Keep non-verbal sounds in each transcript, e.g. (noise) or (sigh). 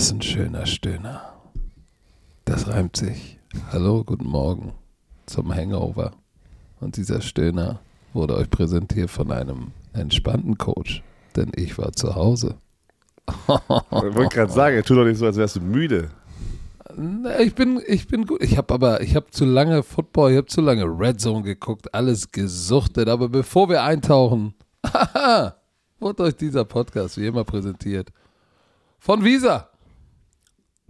ist ein schöner Stöhner. Das reimt sich. Hallo, guten Morgen zum Hangover. Und dieser Stöhner wurde euch präsentiert von einem entspannten Coach, denn ich war zu Hause. Ich wollte gerade sagen, tu doch nicht so, als wärst du müde. Ich bin, ich bin gut. Ich habe aber, ich habe zu lange Football, ich habe zu lange Red Zone geguckt, alles gesuchtet. Aber bevor wir eintauchen, (laughs) wurde euch dieser Podcast wie immer präsentiert von Visa.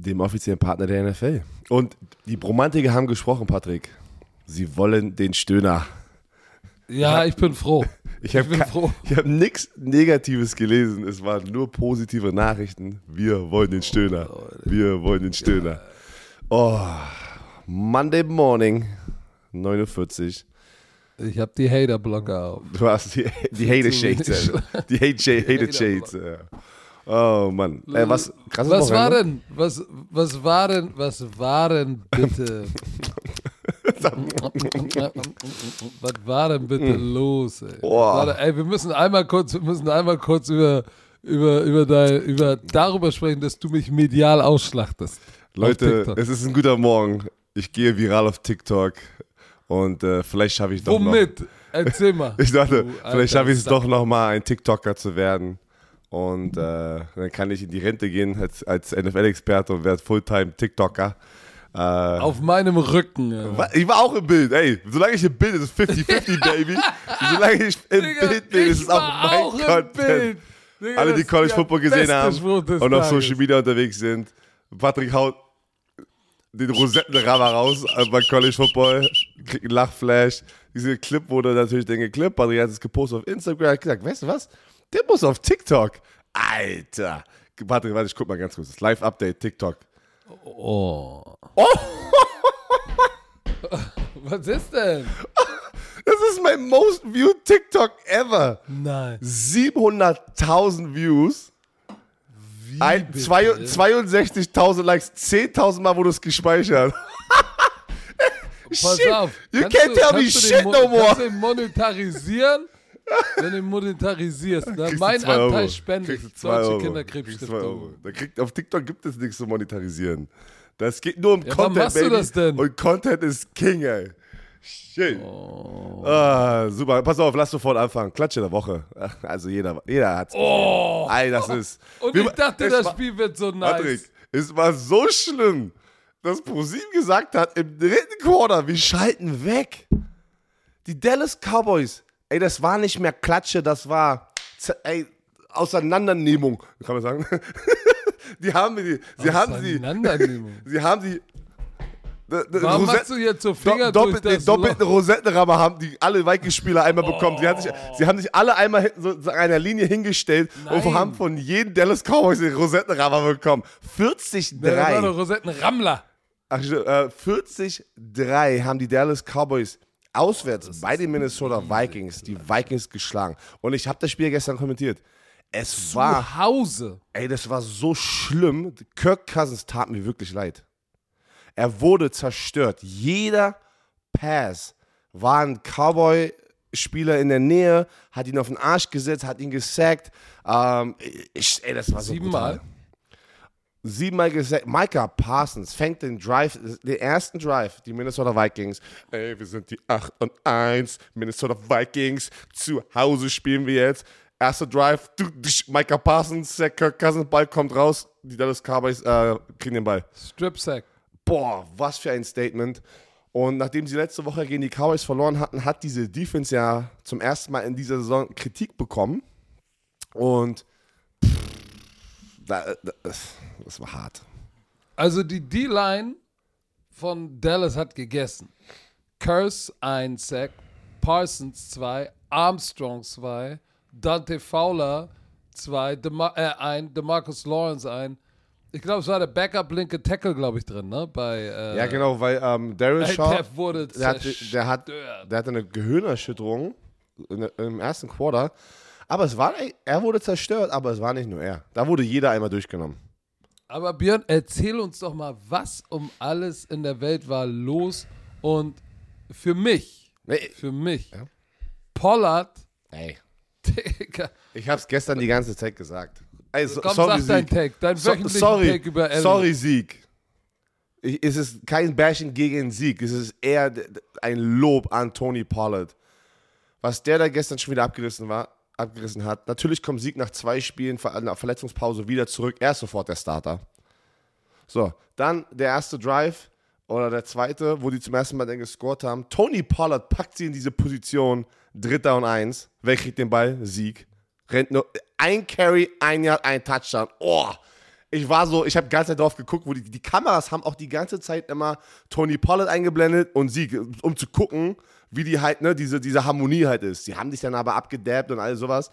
Dem offiziellen Partner der NFL. Und die Bromantiker haben gesprochen, Patrick. Sie wollen den Stöhner. Ja, ich bin froh. (laughs) Ich habe hab nichts Negatives gelesen. Es waren nur positive Nachrichten. Wir wollen den Stöhner. Wir wollen den Stöhner. Oh, Monday Morning, 49. Ich habe die Hater-Blocker auf. Du hast die, die Hater-Shades. (laughs) Die Hater-Shades. Oh Mann. Äh, was was war denn? Was, was war denn? Was war denn bitte? (laughs) was war denn bitte hm. los? Ey? Warte, ey, wir müssen einmal kurz, wir müssen einmal kurz über über über dein, über darüber sprechen, dass du mich medial ausschlachtest. Leute, es ist ein guter Morgen. Ich gehe viral auf TikTok und äh, vielleicht schaffe ich doch Womit? noch. Womit? Erzähl mal. (laughs) ich dachte, du, vielleicht schaffe ich es doch noch mal ein TikToker zu werden. Und äh, dann kann ich in die Rente gehen als, als NFL-Experte und werde Fulltime TikToker. Äh, Auf meinem Rücken. Ja. Ich war auch im Bild, ey. Solange ich im Bild bin, ist es (laughs) 50-50, Baby. solange ich im Digga, Bild bin, ist es auch mein auch Content. Digga, Alle, die College Football gesehen haben und auf Social Media unterwegs sind. Patrick haut den Rosettenrammer raus äh, bei College Football, kriegt einen Lachflash. Dieser Clip wurde natürlich dann geklippt. Patrick hat es gepostet auf Instagram. hat gesagt, weißt du was? Der muss auf TikTok. Alter. Patrick, warte, ich guck mal ganz kurz. Das Live-Update, TikTok. Oh. oh. (laughs) Was ist denn? Das ist mein most viewed TikTok ever. Nein. 700.000 Views. Wie 62.000 Likes. 10.000 Mal wurde es gespeichert. (laughs) Pass shit. auf. You can't tell me shit no more. Kannst du ihn monetarisieren? Wenn du monetarisierst, ne? mein Anteil spende ich. Deutsche Kinderkrebsstiftung. Da kriegt, auf TikTok gibt es nichts zu monetarisieren. Das geht nur um ja, Content, machst Baby. Du das denn? Und Content ist King, ey. Shit. Oh. Ah, super. Pass auf, lass sofort anfangen. Klatsche der Woche. (laughs) Also jeder, jeder hat's. Oh. Ey, das ist. (laughs) Und ich dachte, das war, Spiel wird so nice. Patrick, es war so schlimm, dass ProSieben gesagt hat, im dritten Quarter, wir schalten weg. Die Dallas Cowboys Ey, das war nicht mehr Klatsche, das war ey, Auseinandernehmung, kann man sagen. (laughs) die haben die, sie haben sie, sie haben sie (laughs) Warum Rosette, machst du jetzt so Finger do, doppelt, Den doppelten Rosettenrammer haben die alle Vikings-Spieler einmal oh. bekommen. Sie, sich, sie, haben sich alle einmal so an einer Linie hingestellt Nein. und haben von jedem Dallas Cowboys den Rosettenrammer bekommen. 40-3. Der war doch Rosettenrammler. Ach, äh, 40-3 haben die Dallas Cowboys auswärts bei den Minnesota Vikings die Vikings geschlagen. Und ich habe das Spiel gestern kommentiert. Es Zu war. Hause. Ey, das war so schlimm. Kirk Cousins tat mir wirklich leid. Er wurde zerstört. Jeder Pass war ein Cowboy-Spieler in der Nähe, hat ihn auf den Arsch gesetzt, hat ihn gesackt. Ähm, ich, ey, das war so Siebenmal? Siebenmal gesagt, Micah Parsons fängt den Drive, den ersten Drive, die Minnesota Vikings. Ey, wir sind die 8 und 1, Minnesota Vikings, zu Hause spielen wir jetzt. Erster Drive, Micah Parsons, Kirk Cousins, Ball kommt raus, die Dallas Cowboys äh, kriegen den Ball. Strip Sack. Boah, was für ein Statement. Und nachdem sie letzte Woche gegen die Cowboys verloren hatten, hat diese Defense ja zum ersten Mal in dieser Saison Kritik bekommen. Und das, das war hart. Also die D-Line von Dallas hat gegessen. Curse ein Sack, Parsons 2, Armstrong 2, Dante Fowler 2, Dema äh, ein, DeMarcus Lawrence ein. Ich glaube, es war der Backup-linke Tackle, glaube ich, drin, ne? Bei, äh, ja, genau, weil ähm, Daryl Shaw, der, wurde der, hat, der, hat, der hatte eine Gehirnerschütterung im ersten Quarter aber es war, er wurde zerstört, aber es war nicht nur er. Da wurde jeder einmal durchgenommen. Aber Björn, erzähl uns doch mal, was um alles in der Welt war los und für mich, nee. für mich, ja? Pollard, ey, Digga. Ich hab's gestern die ganze Zeit gesagt. Ey, so, Komm, sorry, sag dein Take, dein so, sorry, Take über Elliot. Sorry, Sieg. Ich, es ist kein Bashing gegen Sieg. Es ist eher ein Lob an Tony Pollard. Was der da gestern schon wieder abgerissen war, abgerissen hat. Natürlich kommt Sieg nach zwei Spielen, nach Verletzungspause wieder zurück. Er ist sofort der Starter. So, dann der erste Drive oder der zweite, wo die zum ersten Mal dann gescored haben. Tony Pollard packt sie in diese Position, dritter und eins. Wer kriegt den Ball? Sieg. Rennt nur ein Carry, ein Jahr, ein Touchdown. Oh, ich war so, ich habe die ganze Zeit drauf geguckt, wo die, die Kameras haben auch die ganze Zeit immer Tony Pollard eingeblendet und Sieg, um zu gucken, wie die halt, ne, diese, diese Harmonie halt ist. Sie haben sich dann aber abgedabbt und all sowas.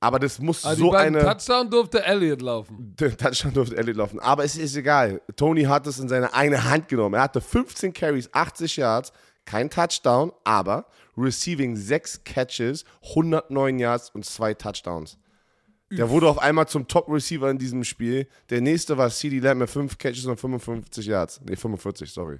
Aber das muss also so eine. Touchdown durfte Elliott laufen. (laughs) Touchdown durfte Elliott laufen. Aber es ist egal. Tony hat es in seine eine Hand genommen. Er hatte 15 Carries, 80 Yards, kein Touchdown, aber receiving 6 Catches, 109 Yards und 2 Touchdowns. Der wurde auf einmal zum Top-Receiver in diesem Spiel. Der nächste war CD Lamb mit 5 Catches und 55 Yards. Ne, 45, sorry.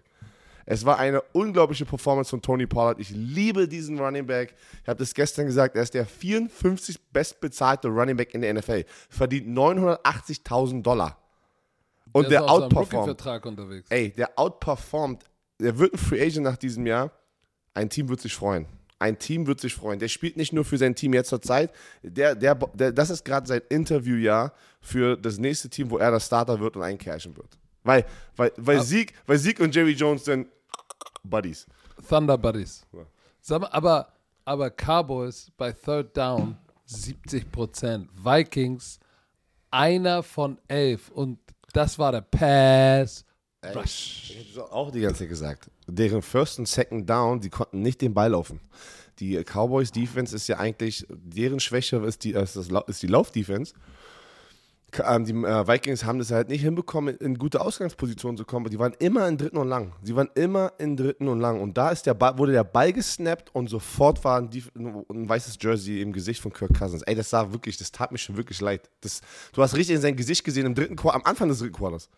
Es war eine unglaubliche Performance von Tony Pollard. Ich liebe diesen Running Back. Ich habe das gestern gesagt, er ist der 54 bestbezahlte Running Back in der NFL. Verdient 980.000 Dollar. Und der, der outperformt. Ey, der outperformt. Der wird ein Free Agent nach diesem Jahr. Ein Team wird sich freuen. Ein Team wird sich freuen. Der spielt nicht nur für sein Team jetzt zur Zeit. Der, der, der, das ist gerade sein Interviewjahr für das nächste Team, wo er der Starter wird und eincashen wird. Weil, weil, weil, ja. Sieg, weil Sieg und Jerry Jones sind Buddies. Thunder Buddies. Ja. Mal, aber, aber Cowboys bei Third Down 70% Vikings einer von elf. Und das war der Pass. Rush. Ich habe auch die ganze Zeit gesagt. Deren First und Second Down, die konnten nicht den Ball laufen. Die Cowboys Defense ist ja eigentlich, deren Schwäche ist die, ist, das, ist die Lauf-Defense. Ähm, die äh, Vikings haben das halt nicht hinbekommen, in gute Ausgangspositionen zu kommen. Die waren immer in dritten und lang. Sie waren immer in dritten und lang. Und da ist der Ball, wurde der Ball gesnappt und sofort war ein, ein, weißes Jersey im Gesicht von Kirk Cousins. Ey, das sah wirklich, das tat mir schon wirklich leid. Das, du hast richtig in sein Gesicht gesehen im dritten Quartal, am Anfang des dritten Quartals.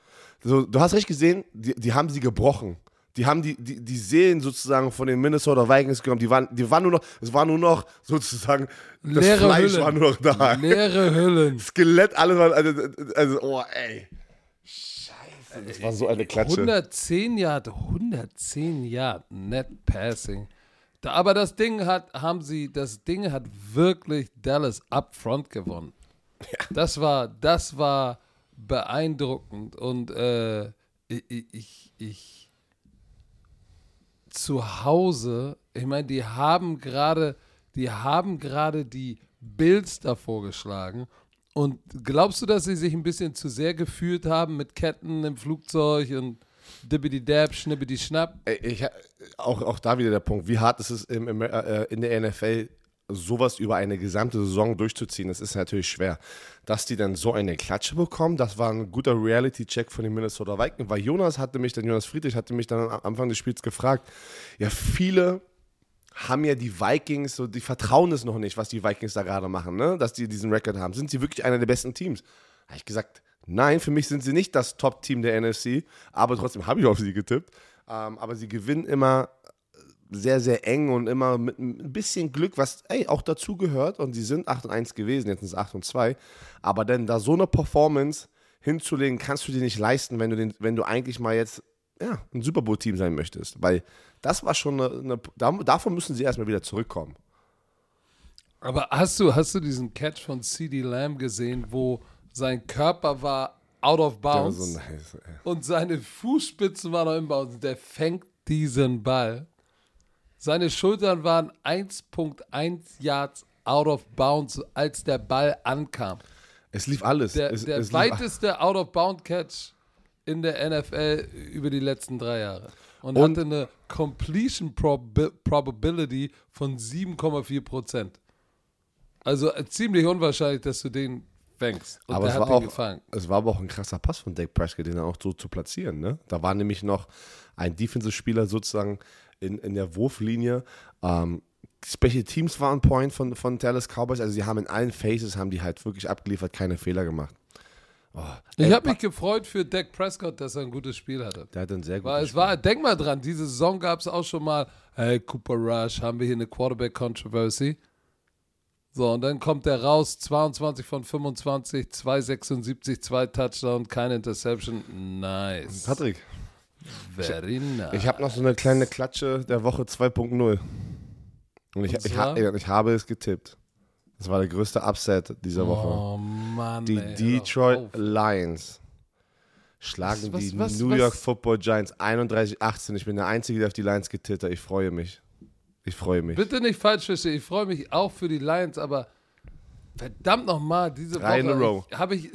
So, du hast richtig gesehen, die, die haben sie gebrochen. Die haben die, die, die Seelen sozusagen von den Minnesota Vikings genommen. Die waren, die waren nur noch, es war nur noch sozusagen, das Leere Fleisch Hüllen. war nur noch da. Leere Hüllen. Skelett, alles war, also, also oh ey. Scheiße, das war so eine Klatsche. 110 Yard, 110 Yard Net Passing. Aber das Ding hat, haben sie, das Ding hat wirklich Dallas upfront gewonnen. Ja. Das war, das war beeindruckend und äh, ich, ich, ich zu Hause, ich meine, die haben gerade, die haben gerade die Bills davor geschlagen. Und glaubst du, dass sie sich ein bisschen zu sehr gefühlt haben mit Ketten im Flugzeug und Dibbidi Dab, Schnibbidi Schnapp? Ich, auch, auch da wieder der Punkt. Wie hart ist es im, im, äh, in der NFL, sowas über eine gesamte Saison durchzuziehen? Das ist natürlich schwer dass die dann so eine Klatsche bekommen. Das war ein guter Reality-Check von den Minnesota Vikings, weil Jonas hatte mich, dann Jonas Friedrich hatte mich dann am Anfang des Spiels gefragt, ja, viele haben ja die Vikings, so, die vertrauen es noch nicht, was die Vikings da gerade machen, ne? dass die diesen Rekord haben. Sind sie wirklich einer der besten Teams? Habe ich gesagt, nein, für mich sind sie nicht das Top-Team der NFC, aber trotzdem habe ich auf sie getippt. Ähm, aber sie gewinnen immer sehr, sehr eng und immer mit ein bisschen Glück, was ey, auch dazu gehört. Und sie sind 8 und 1 gewesen, jetzt sind es 8 und 2. Aber dann da so eine Performance hinzulegen, kannst du dir nicht leisten, wenn du, den, wenn du eigentlich mal jetzt ja, ein Super Bowl-Team sein möchtest. Weil das war schon eine, eine davon müssen sie erstmal wieder zurückkommen. Aber hast du, hast du diesen Catch von CD Lamb gesehen, wo sein Körper war out of bounds so nice, und seine Fußspitzen waren noch im Bounds? Der fängt diesen Ball seine Schultern waren 1,1 Yards out of bounds, als der Ball ankam. Es lief alles. Der, es, der es weiteste Out-of-Bound-Catch in der NFL über die letzten drei Jahre. Und, und hatte eine Completion Prob Probability von 7,4 Prozent. Also äh, ziemlich unwahrscheinlich, dass du den fängst. Und aber es war, auch, es war aber auch ein krasser Pass von Dave Prescott, den auch so zu platzieren. Ne? Da war nämlich noch ein Defensive-Spieler sozusagen in, in der Wurflinie. Ähm, Special Teams waren Point von, von Dallas Cowboys. Also sie haben in allen Phases haben die halt wirklich abgeliefert, keine Fehler gemacht. Oh, ich habe mich gefreut für Dak Prescott, dass er ein gutes Spiel hatte. Der hat ein sehr gutes Weil es Spiel. war, denk mal dran, diese Saison gab es auch schon mal, hey, Cooper Rush, haben wir hier eine Quarterback-Controversy. So, und dann kommt der raus, 22 von 25, 276, zwei Touchdowns, keine Interception. Nice. Patrick. Very nice. Ich habe noch so eine kleine Klatsche der Woche 2.0. Und ich, und ich, ha, ich, habe es getippt. Das war der größte Upset dieser Woche. Oh Mann. Die ey, Detroit Lions schlagen Was- die was- New was- York Football Giants 31-18. Ich bin der Einzige, der auf die Lions getippt hat. Ich freue mich. Ich freue mich. Bitte nicht falsch verstehen, ich freue mich auch für die Lions, aber verdammt nochmal, diese Drei Woche habe ich,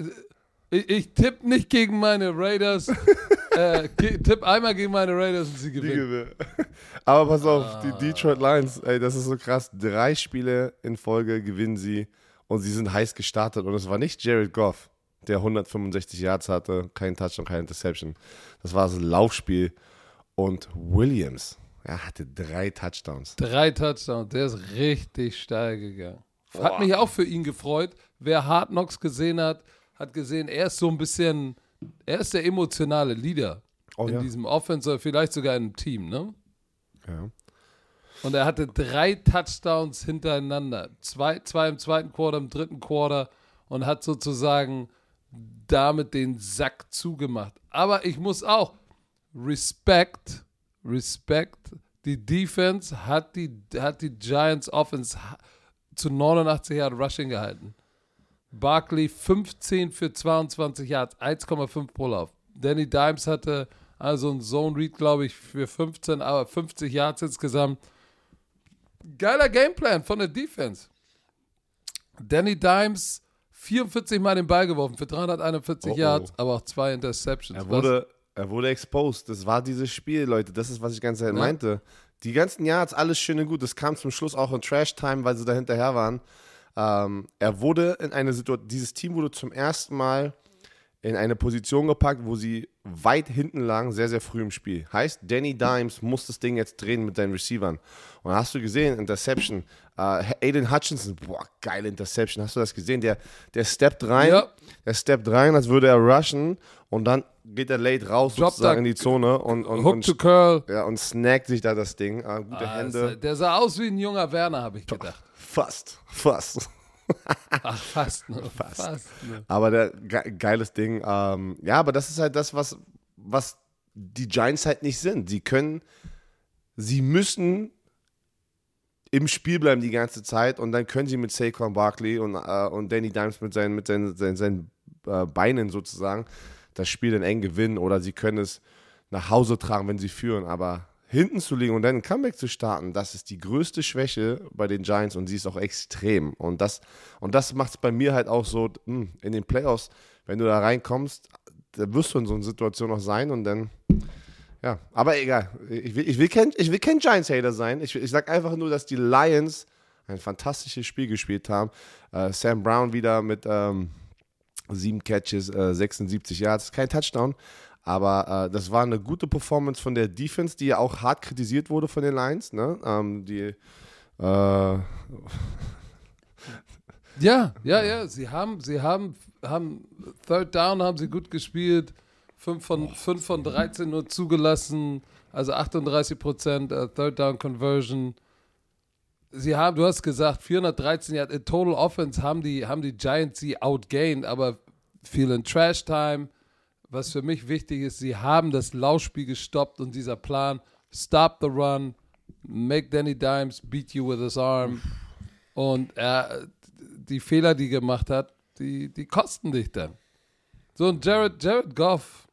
ich, ich tippe nicht gegen meine Raiders, (laughs) äh, tipp einmal gegen meine Raiders und sie gewinnen. Gewinne. (laughs) Aber pass auf, Ah. die Detroit Lions, ey, das ist so krass. Drei Spiele in Folge gewinnen sie und sie sind heiß gestartet. Und es war nicht Jared Goff, der 165 Yards hatte, kein Touchdown, keine Interception. Das war das Laufspiel. Und Williams, er hatte drei Touchdowns. Drei Touchdowns, der ist richtig steil gegangen. Hat Boah. mich auch für ihn gefreut. Wer Hard Knocks gesehen hat, hat gesehen, er ist so ein bisschen, er ist der emotionale Leader Oh in ja. diesem Offense, oder vielleicht sogar im Team, ne? ja. Und er hatte drei Touchdowns hintereinander. Zwei, zwei im zweiten Quarter, im dritten Quarter und hat sozusagen damit den Sack zugemacht. Aber ich muss auch Respekt, Respekt. Die Defense hat die, hat die Giants Offense zu 89 Yard Rushing gehalten. Barkley 15 für 22 Yards, 1,5 pro Lauf. Danny Dimes hatte also einen Zone Read, glaube ich, für 15, aber 50 Yards insgesamt. Geiler Gameplan von der Defense. Danny Dimes 44 Mal den Ball geworfen für 341 Oh, oh. Yards, aber auch zwei Interceptions. Er wurde, er wurde exposed. Das war dieses Spiel, Leute. Das ist, was ich die ganze Zeit Ja. meinte. Die ganzen Yards, alles schön und gut. Das kam zum Schluss auch in Trash-Time, weil sie da hinterher waren. Ähm, er wurde in eine Situation, dieses Team wurde zum ersten Mal in eine Position gepackt, wo sie weit hinten lagen, sehr, sehr früh im Spiel. Heißt, Danny Dimes muss das Ding jetzt drehen mit seinen Receivern. Und hast du gesehen, Interception, äh, Aiden Hutchinson, boah, geile Interception, hast du das gesehen? Der, der steppt rein, Ja. der steppt rein, als würde er rushen und dann geht er late raus Droppt sozusagen in die Zone und, und, Hook und, to Curl. ja, und snackt sich da das Ding. Äh, gute Ah, Hände. Der sah aus wie ein junger Werner, habe ich gedacht. Fast, fast. Ach, fast. Ne? (laughs) Fast. ne? Aber der ge geiles Ding. Ähm, ja, aber das ist halt das, was, was die Giants halt nicht sind. Sie können, sie müssen im Spiel bleiben die ganze Zeit und dann können sie mit Saquon Barkley und, äh, und Danny Dimes mit seinen, mit seinen, seinen, seinen äh, Beinen sozusagen das Spiel dann eng gewinnen oder sie können es nach Hause tragen, wenn sie führen. Aber hinten zu liegen und dann ein Comeback zu starten, das ist die größte Schwäche bei den Giants und sie ist auch extrem. Und das, und das macht es bei mir halt auch so, mh, in den Playoffs, wenn du da reinkommst, da wirst du in so einer Situation noch sein und dann, ja, aber egal. Ich will, ich will kein, kein Giants-Hater sein. Ich, ich sag einfach nur, dass die Lions ein fantastisches Spiel gespielt haben. Äh, Sam Brown wieder mit ähm, sieben Catches, äh, 76 Yards, kein Touchdown. Aber äh, das war eine gute Performance von der Defense, die ja auch hart kritisiert wurde von den Lions. Ne? Ähm, die, äh, (laughs) Ja, ja, ja. Sie haben, sie haben, haben Third Down haben sie gut gespielt. 5 von, fünf von 13 nur zugelassen. Also 38 Prozent äh, Third Down Conversion. Sie haben, du hast gesagt, 413 Yards. In Total Offense haben die, haben die Giants sie outgained, aber viel in Trash Time. Was für mich wichtig ist, sie haben das Laufspiel gestoppt und dieser Plan, stop the run, make Danny Dimes beat you with his arm. Und er, die Fehler, die er gemacht hat, die, die kosten dich dann. So ein Jared, Jared Goff.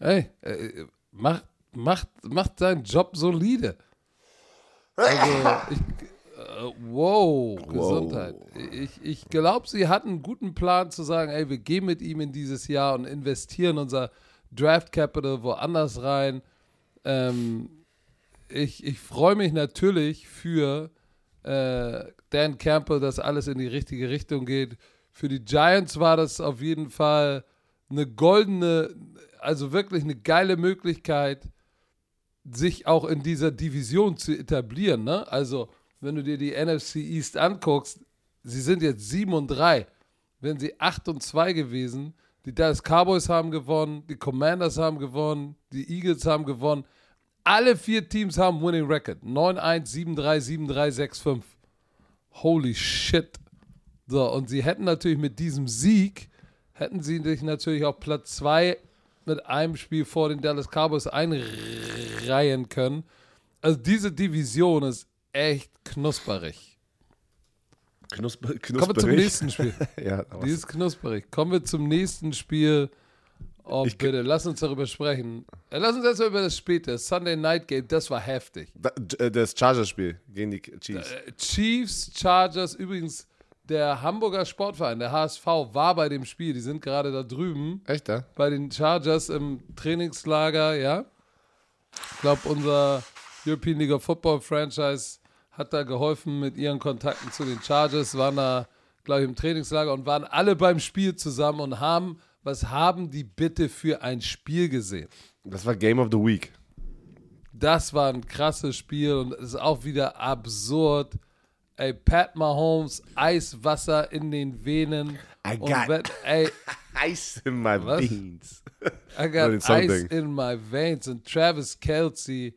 Ey, äh, macht, macht, macht seinen Job solide. Also, ich, äh, wow, Gesundheit. Ich, ich glaube, sie hatten einen guten Plan zu sagen, ey, wir gehen mit ihm in dieses Jahr und investieren unser Draft Capital woanders rein. Ähm, ich ich freue mich natürlich für äh, Dan Campbell, dass alles in die richtige Richtung geht. Für die Giants war das auf jeden Fall eine goldene, also wirklich eine geile Möglichkeit, sich auch in dieser Division zu etablieren. Ne? Also, wenn du dir die NFC East anguckst, sie sind jetzt 7 und 3. Wären sie 8 und 2 gewesen, die Dallas Cowboys haben gewonnen, die Commanders haben gewonnen, die Eagles haben gewonnen. Alle vier Teams haben Winning Record. 9-1, 7-3, 7-3, 6-5. holy shit. So, und sie hätten natürlich mit diesem Sieg, hätten sie sich natürlich auf Platz 2 mit einem Spiel vor den Dallas Cowboys einreihen können. Also diese Division ist echt knusperig. Knusper, knusperig. Kommen wir zum nächsten Spiel. (laughs) ja, Die ist knusperig. Kommen wir zum nächsten Spiel. Oh, ich bitte, lass uns darüber sprechen. Äh, lass uns erstmal über das späte Sunday Night Game. Das war heftig. Äh, das Chargers-Spiel gegen die Chiefs. Äh, Chiefs, Chargers. Übrigens, der Hamburger Sportverein, der HSV, war bei dem Spiel. Die sind gerade da drüben. Echt, da? Bei den Chargers im Trainingslager, ja. Ich glaube, unser European League of Football Franchise hat da geholfen mit ihren Kontakten zu den Chargers, waren da, glaube ich, im Trainingslager und waren alle beim Spiel zusammen und haben, was haben die bitte für ein Spiel gesehen? Das war Game of the Week. Das war ein krasses Spiel und es ist auch wieder absurd. Ey, Pat Mahomes, Eiswasser in den Venen. I got wenn, ey, (laughs) ice in my was? veins. I got ice in my veins. Und Travis Kelsey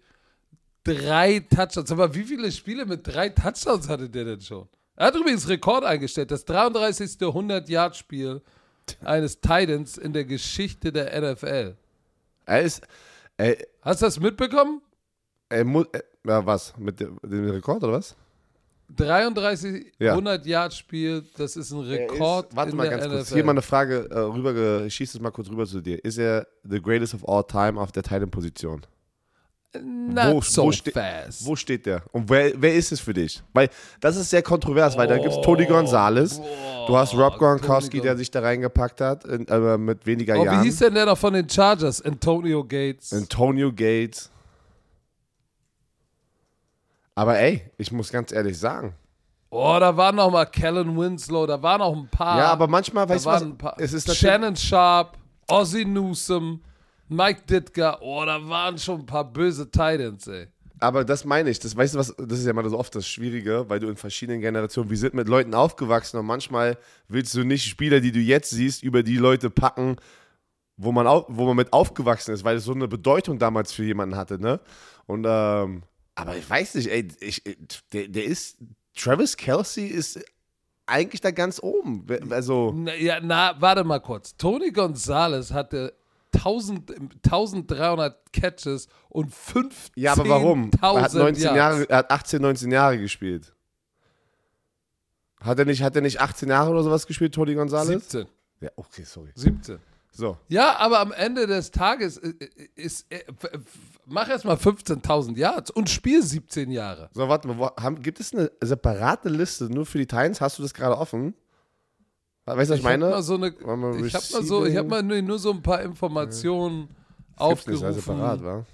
drei Touchdowns. Aber wie viele Spiele mit drei Touchdowns hatte der denn schon? Er hat übrigens Rekord eingestellt. Das 33. 100-Yard-Spiel eines Titans in der Geschichte der NFL. Er ist. Er, Hast du das mitbekommen? Er muss. Ja, was? Mit dem, dem Rekord oder was? 33 ja. 100-Yard-Spiel, das ist ein Rekord. Ist, warte mal ganz NFL. kurz. Hier mal eine Frage äh, rüber, ich schieße es mal kurz rüber zu dir. Ist er the greatest of all time auf der Titan-Position? Not wo, so wo fast. Wo steht der? Und wer, wer ist es für dich? Weil das ist sehr kontrovers, oh, weil da gibt es Tony Gonzalez, oh, du hast Rob Gronkowski, der sich da reingepackt hat, in, äh, mit weniger oh, Jahren. Wie hieß denn der noch von den Chargers? Antonio Gates. Antonio Gates. Aber ey, ich muss ganz ehrlich sagen. Oh, da waren noch mal Kellen Winslow, da waren noch ein paar. Ja, aber manchmal, weißt du was, es ist Shannon Sharp, Ozzy Newsom. Mike Ditka, oh, da waren schon ein paar böse Titans, ey. Aber das meine ich, das weißt du was, das ist ja mal so oft das Schwierige, weil du in verschiedenen Generationen, wir sind mit Leuten aufgewachsen und manchmal willst du nicht Spieler, die du jetzt siehst, über die Leute packen, wo man, auf, wo man mit aufgewachsen ist, weil es so eine Bedeutung damals für jemanden hatte, ne? Und, ähm, aber ich weiß nicht, ey, ich, der, der ist, Travis Kelsey ist eigentlich da ganz oben. Also. Na, ja, na, warte mal kurz. Tony Gonzalez hatte 1000, 1300 Catches und 15 Ja, aber warum? Er hat, 19 Jahre, er hat 18, 19 Jahre gespielt. Hat er nicht, hat er nicht 18 Jahre oder sowas gespielt, Tony Gonzalez? 17. Ja, okay, sorry. 17. So. Ja, aber am Ende des Tages ist, ist, ist mach erstmal 15.000 Yards und spiel 17 Jahre. So, warte mal, wo, haben, gibt es eine separate Liste nur für die Titans? Hast du das gerade offen? Weißt du, was ich, meine? Hab so eine, ich habe mal, so, hab mal nur, nur, so ein paar Informationen ja. aufgerufen. Nicht, separat, wa?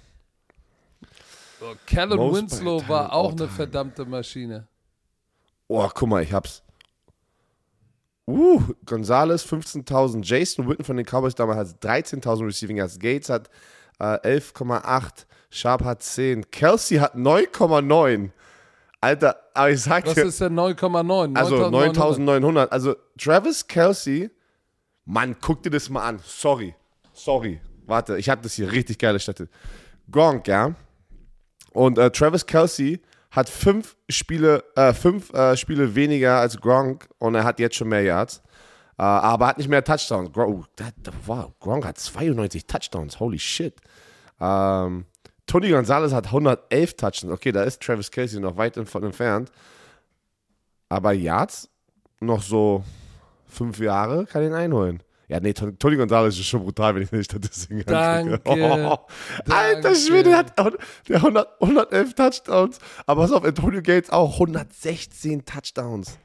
So, Callum Winslow war auch eine verdammte Maschine. Oh, guck mal, ich hab's. Uh, Gonzalez 15.000. Jason Witten von den Cowboys damals hat 13.000 Receiving Yards. Gates hat äh, 11,8. Sharp hat 10. Kelsey hat 9,9. Alter, aber ich sag dir. Was ist denn 9,9? Also 9900. Also Travis Kelsey, Mann, guck dir das mal an. Sorry. Sorry. Warte, ich habe das hier richtig geile Städte. Gronk, ja. Und äh, Travis Kelsey hat fünf Spiele, äh, fünf äh, Spiele weniger als Gronk und er hat jetzt schon mehr Yards. Äh, aber hat nicht mehr Touchdowns. Gronk, oh, wow, Gronk hat 92 Touchdowns. Holy shit. Ähm, Tony Gonzalez hat 111 Touchdowns. Okay, da ist Travis Casey noch weit von entfernt. Aber Yards noch so fünf Jahre kann ihn einholen. Ja, nee, Tony Gonzalez ist schon brutal, wenn ich nicht Statistiken Danke. Oh, (laughs) Alter Schwede, der hat der 100, 111 Touchdowns. Aber pass auf, Antonio Gates auch 116 Touchdowns.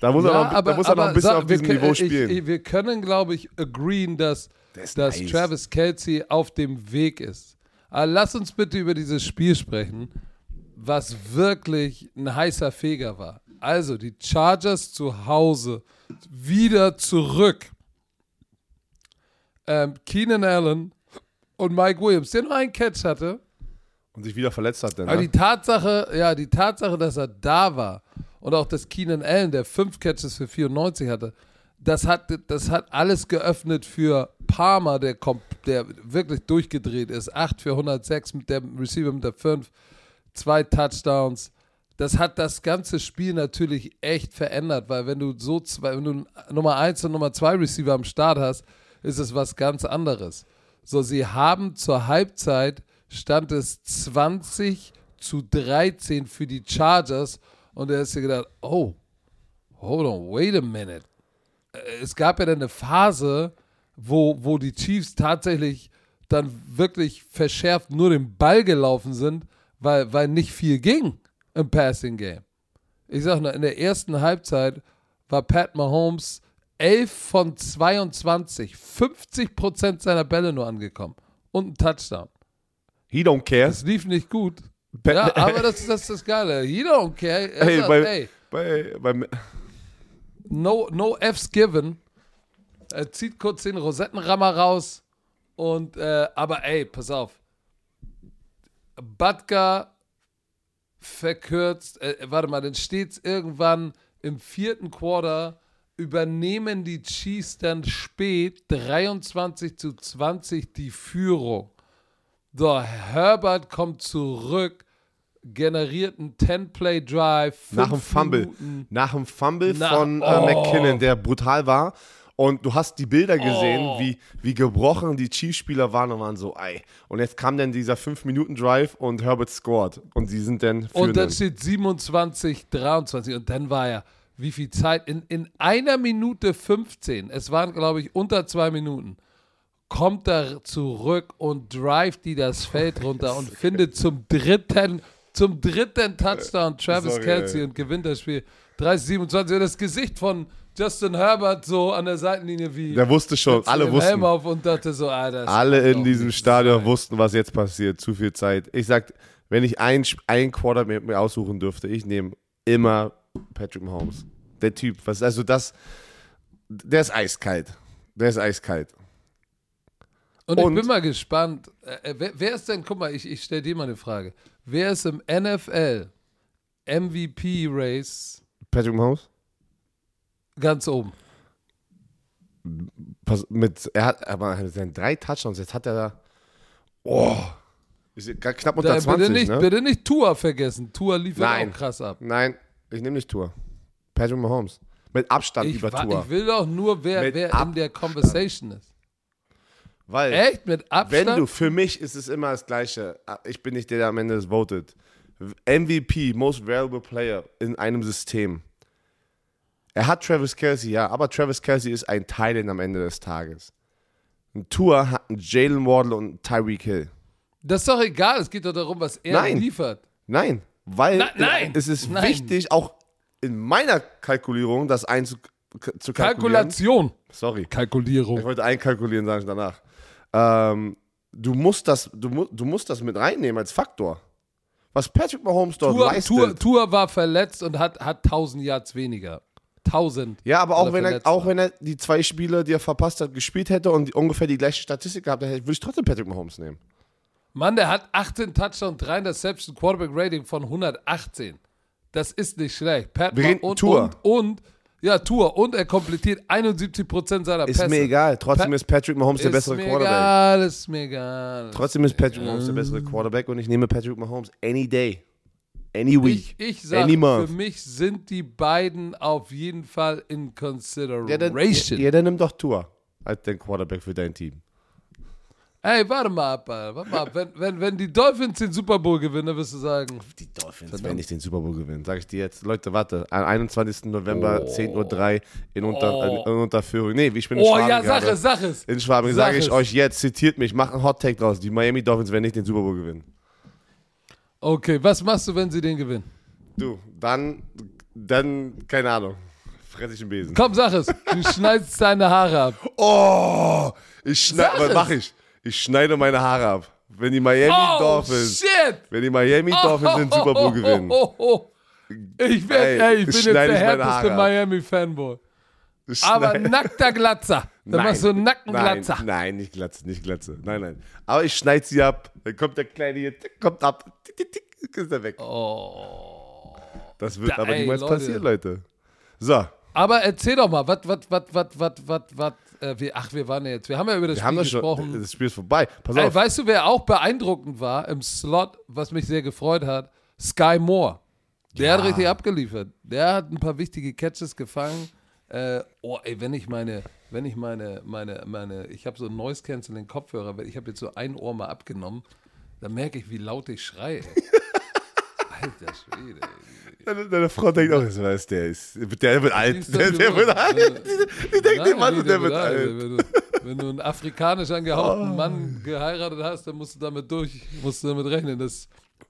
Da muss, ja, er, noch, aber, da muss er noch ein bisschen sag, auf diesem können, Niveau spielen. Ich, wir können, glaube ich, agreeen, dass, dass nice. Travis Kelsey auf dem Weg ist. Aber lass uns bitte über dieses Spiel sprechen, was wirklich ein heißer Feger war. Also die Chargers zu Hause wieder zurück. Ähm, Keenan Allen und Mike Williams, der nur einen Catch hatte. Und sich wieder verletzt hat. Denn, Aber die Tatsache, ja, die Tatsache, dass er da war und auch, dass Keenan Allen, der fünf Catches für 94 hatte, das hat, das hat alles geöffnet für Palmer, der, der wirklich durchgedreht ist. 8 für 106 mit dem Receiver mit der 5, zwei Touchdowns. das hat das ganze Spiel natürlich echt verändert, weil wenn du so zwei, wenn du Nummer 1 und Nummer 2 Receiver am Start hast, ist es was ganz anderes. So, sie haben zur Halbzeit stand es 20 zu 13 für die Chargers und er ist sich gedacht, oh, hold on, wait a minute. Äh, es gab ja dann eine Phase, wo, wo die Chiefs tatsächlich dann wirklich verschärft nur den Ball gelaufen sind, weil, weil nicht viel ging im Passing Game. Ich sag nur, in der ersten Halbzeit war Pat Mahomes 11 von 22, 50 Prozent seiner Bälle nur angekommen und ein Touchdown. He don't care. Das lief nicht gut. ja, aber das, das ist das Geile. He don't care. Er hey, sagt, bei, hey, bei, bei, no, no Fs given. Er zieht kurz den Rosettenrammer raus und, äh, aber ey, pass auf. Butker verkürzt, äh, warte mal, dann steht irgendwann im vierten Quarter, übernehmen die Chiefs dann spät 23 zu 20 die Führung. So, Herbert kommt zurück, generiert einen 10-Play-Drive. Nach dem Fumble. Nach dem Fumble Nach, von äh, oh. McKinnon, der brutal war. Und du hast die Bilder gesehen, oh. wie, wie gebrochen die Chiefs-Spieler waren und waren so, ey. Und jetzt kam dann dieser 5-Minuten-Drive und Herbert scored. Und sie sind dann Und dann steht 27, 23. Und dann war ja, wie viel Zeit? In, in einer Minute 15, es waren, glaube ich, unter zwei Minuten, kommt er zurück und drive die das Feld runter und (laughs) findet zum dritten, zum dritten Touchdown Travis Sorry, Kelsey ey. und gewinnt das Spiel 30, 27. Und das Gesicht von Justin Herbert so an der Seitenlinie wie. Der wusste schon, alle wussten. Helm auf und dachte so, ah, alle in diesem Stadion sein. wussten, was jetzt passiert. Zu viel Zeit. Ich sag, wenn ich ein, ein Quarter mir, mir aussuchen dürfte, ich nehme immer Patrick Mahomes. Der Typ, was, also das, der ist eiskalt. Der ist eiskalt. Und, und ich bin mal gespannt, äh, wer, wer, ist denn, guck mal, ich, ich stelle dir mal eine Frage. Wer ist im NFL MVP-Race? Patrick Mahomes? Ganz oben. Mit, er hat aber seine drei Touchdowns, jetzt hat er da. Oh, ist knapp unter da, 20. Bitte nicht, ne? bitte nicht Tour vergessen. Tour lief auch krass ab. Nein, ich nehme nicht Tour. Patrick Mahomes. Mit Abstand ich über Tour. Ich will doch nur, wer, wer in der Conversation ist. Weil, Echt? Mit Abstand? Wenn du, für mich ist es immer das Gleiche. Ich bin nicht der, der am Ende das votet. MVP, Most Valuable Player in einem System. Er hat Travis Kelsey, ja, aber Travis Kelsey ist ein Teil am Ende des Tages. Ein Tour hat einen Jalen Wardle und Tyreek Hill. Das ist doch egal, es geht doch darum, was er nein. liefert. Nein, weil Na, nein. es ist nein. wichtig, auch in meiner Kalkulierung, das einzukalkulieren. Kalkulation. Sorry. Kalkulierung. Ich wollte einkalkulieren, sagen danach. Ähm, du, musst das, du, du musst das mit reinnehmen als Faktor. Was Patrick Mahomes dort Tour, leistet. Tour, Tour war verletzt und hat, hat 1000 Yards weniger. 1000. Ja, aber auch wenn, er, auch wenn er die zwei Spiele, die er verpasst hat, gespielt hätte und ungefähr die gleiche Statistik gehabt hätte, würde ich trotzdem Patrick Mahomes nehmen. Mann, der hat 18 Touchdowns, 3 Interception, Quarterback Rating von 118. Das ist nicht schlecht. Pat Wir und, Tour. und, und, ja, Tour. Und er komplettiert 71% seiner Pässe. Ist mir egal. Trotzdem pa ist Patrick Mahomes der bessere Quarterback. Ist mir egal, ist mir egal. Trotzdem ist Patrick Mahomes der bessere Quarterback und ich nehme Patrick Mahomes any day. Any week. Ich, ich sage, für mich sind die beiden auf jeden Fall in consideration. Ja, dann, ja, ja, dann nimm doch Tour als den Quarterback für dein Team. Ey, warte mal ab, warte mal ab. Wenn, wenn, wenn die Dolphins den Super Bowl gewinnen, dann wirst du sagen. Die Dolphins Verdammt. werden nicht den Super Bowl gewinnen, sag ich dir jetzt. Leute, warte, am 21. November, oh. 10.03 Uhr in, Unter, oh. in Unterführung. Nee, ich bin in oh, Schwaben. Oh ja, sag es, sag es. In Schwaben sage ich euch jetzt, zitiert mich, macht einen Hot Take draus. Die Miami Dolphins werden nicht den Super Bowl gewinnen. Okay, was machst du, wenn sie den gewinnen? Du, dann, dann, keine Ahnung. Fress ich einen Besen. Komm, sag es. Du (laughs) schneidest deine Haare ab. Oh, ich schneide, was mach ich? Ich schneide meine Haare ab. Wenn die Miami oh, Dolphins, shit. wenn die Miami Dolphins oh, den Super Bowl gewinnen. Oh, (laughs) ich, werd, ey, ich bin jetzt der härteste Miami-Fanboy. Aber nackter Glatzer. (laughs) Dann machst du Nackenglatzer. Nein, nein, nicht Glatze, nicht Glatze. Nein, nein. Aber ich schneide sie ab. Dann kommt der Kleine hier, kommt ab. Ist er weg. Oh. Das wird da, aber niemals Leute. passieren, Leute. So. Aber erzähl doch mal, was, was, was, was, was, was, was, äh, ach, wir waren ja jetzt, wir haben ja über das wir Spiel gesprochen. Schon, das Spiel ist vorbei. Pass auf. Ey, weißt du, wer auch beeindruckend war im Slot, was mich sehr gefreut hat? Sky Moore. Der ja. hat richtig abgeliefert. Der hat ein paar wichtige Catches gefangen. Äh, oh, ey, wenn ich meine, wenn ich meine, meine, meine, ich habe so ein Noise Canceling Kopfhörer, ich habe jetzt so ein Ohr mal abgenommen, dann merke ich, wie laut ich schreie. (laughs) Alter Schwede. Deine, deine, Frau denkt auch, was weiß der ist. Der wird alt. Der, der wird alt. Die denkt immer, der, der wird alt. Wenn du, wenn du einen afrikanisch angehauchten oh. Mann geheiratet hast, dann musst du damit durch, musst du damit rechnen, dass.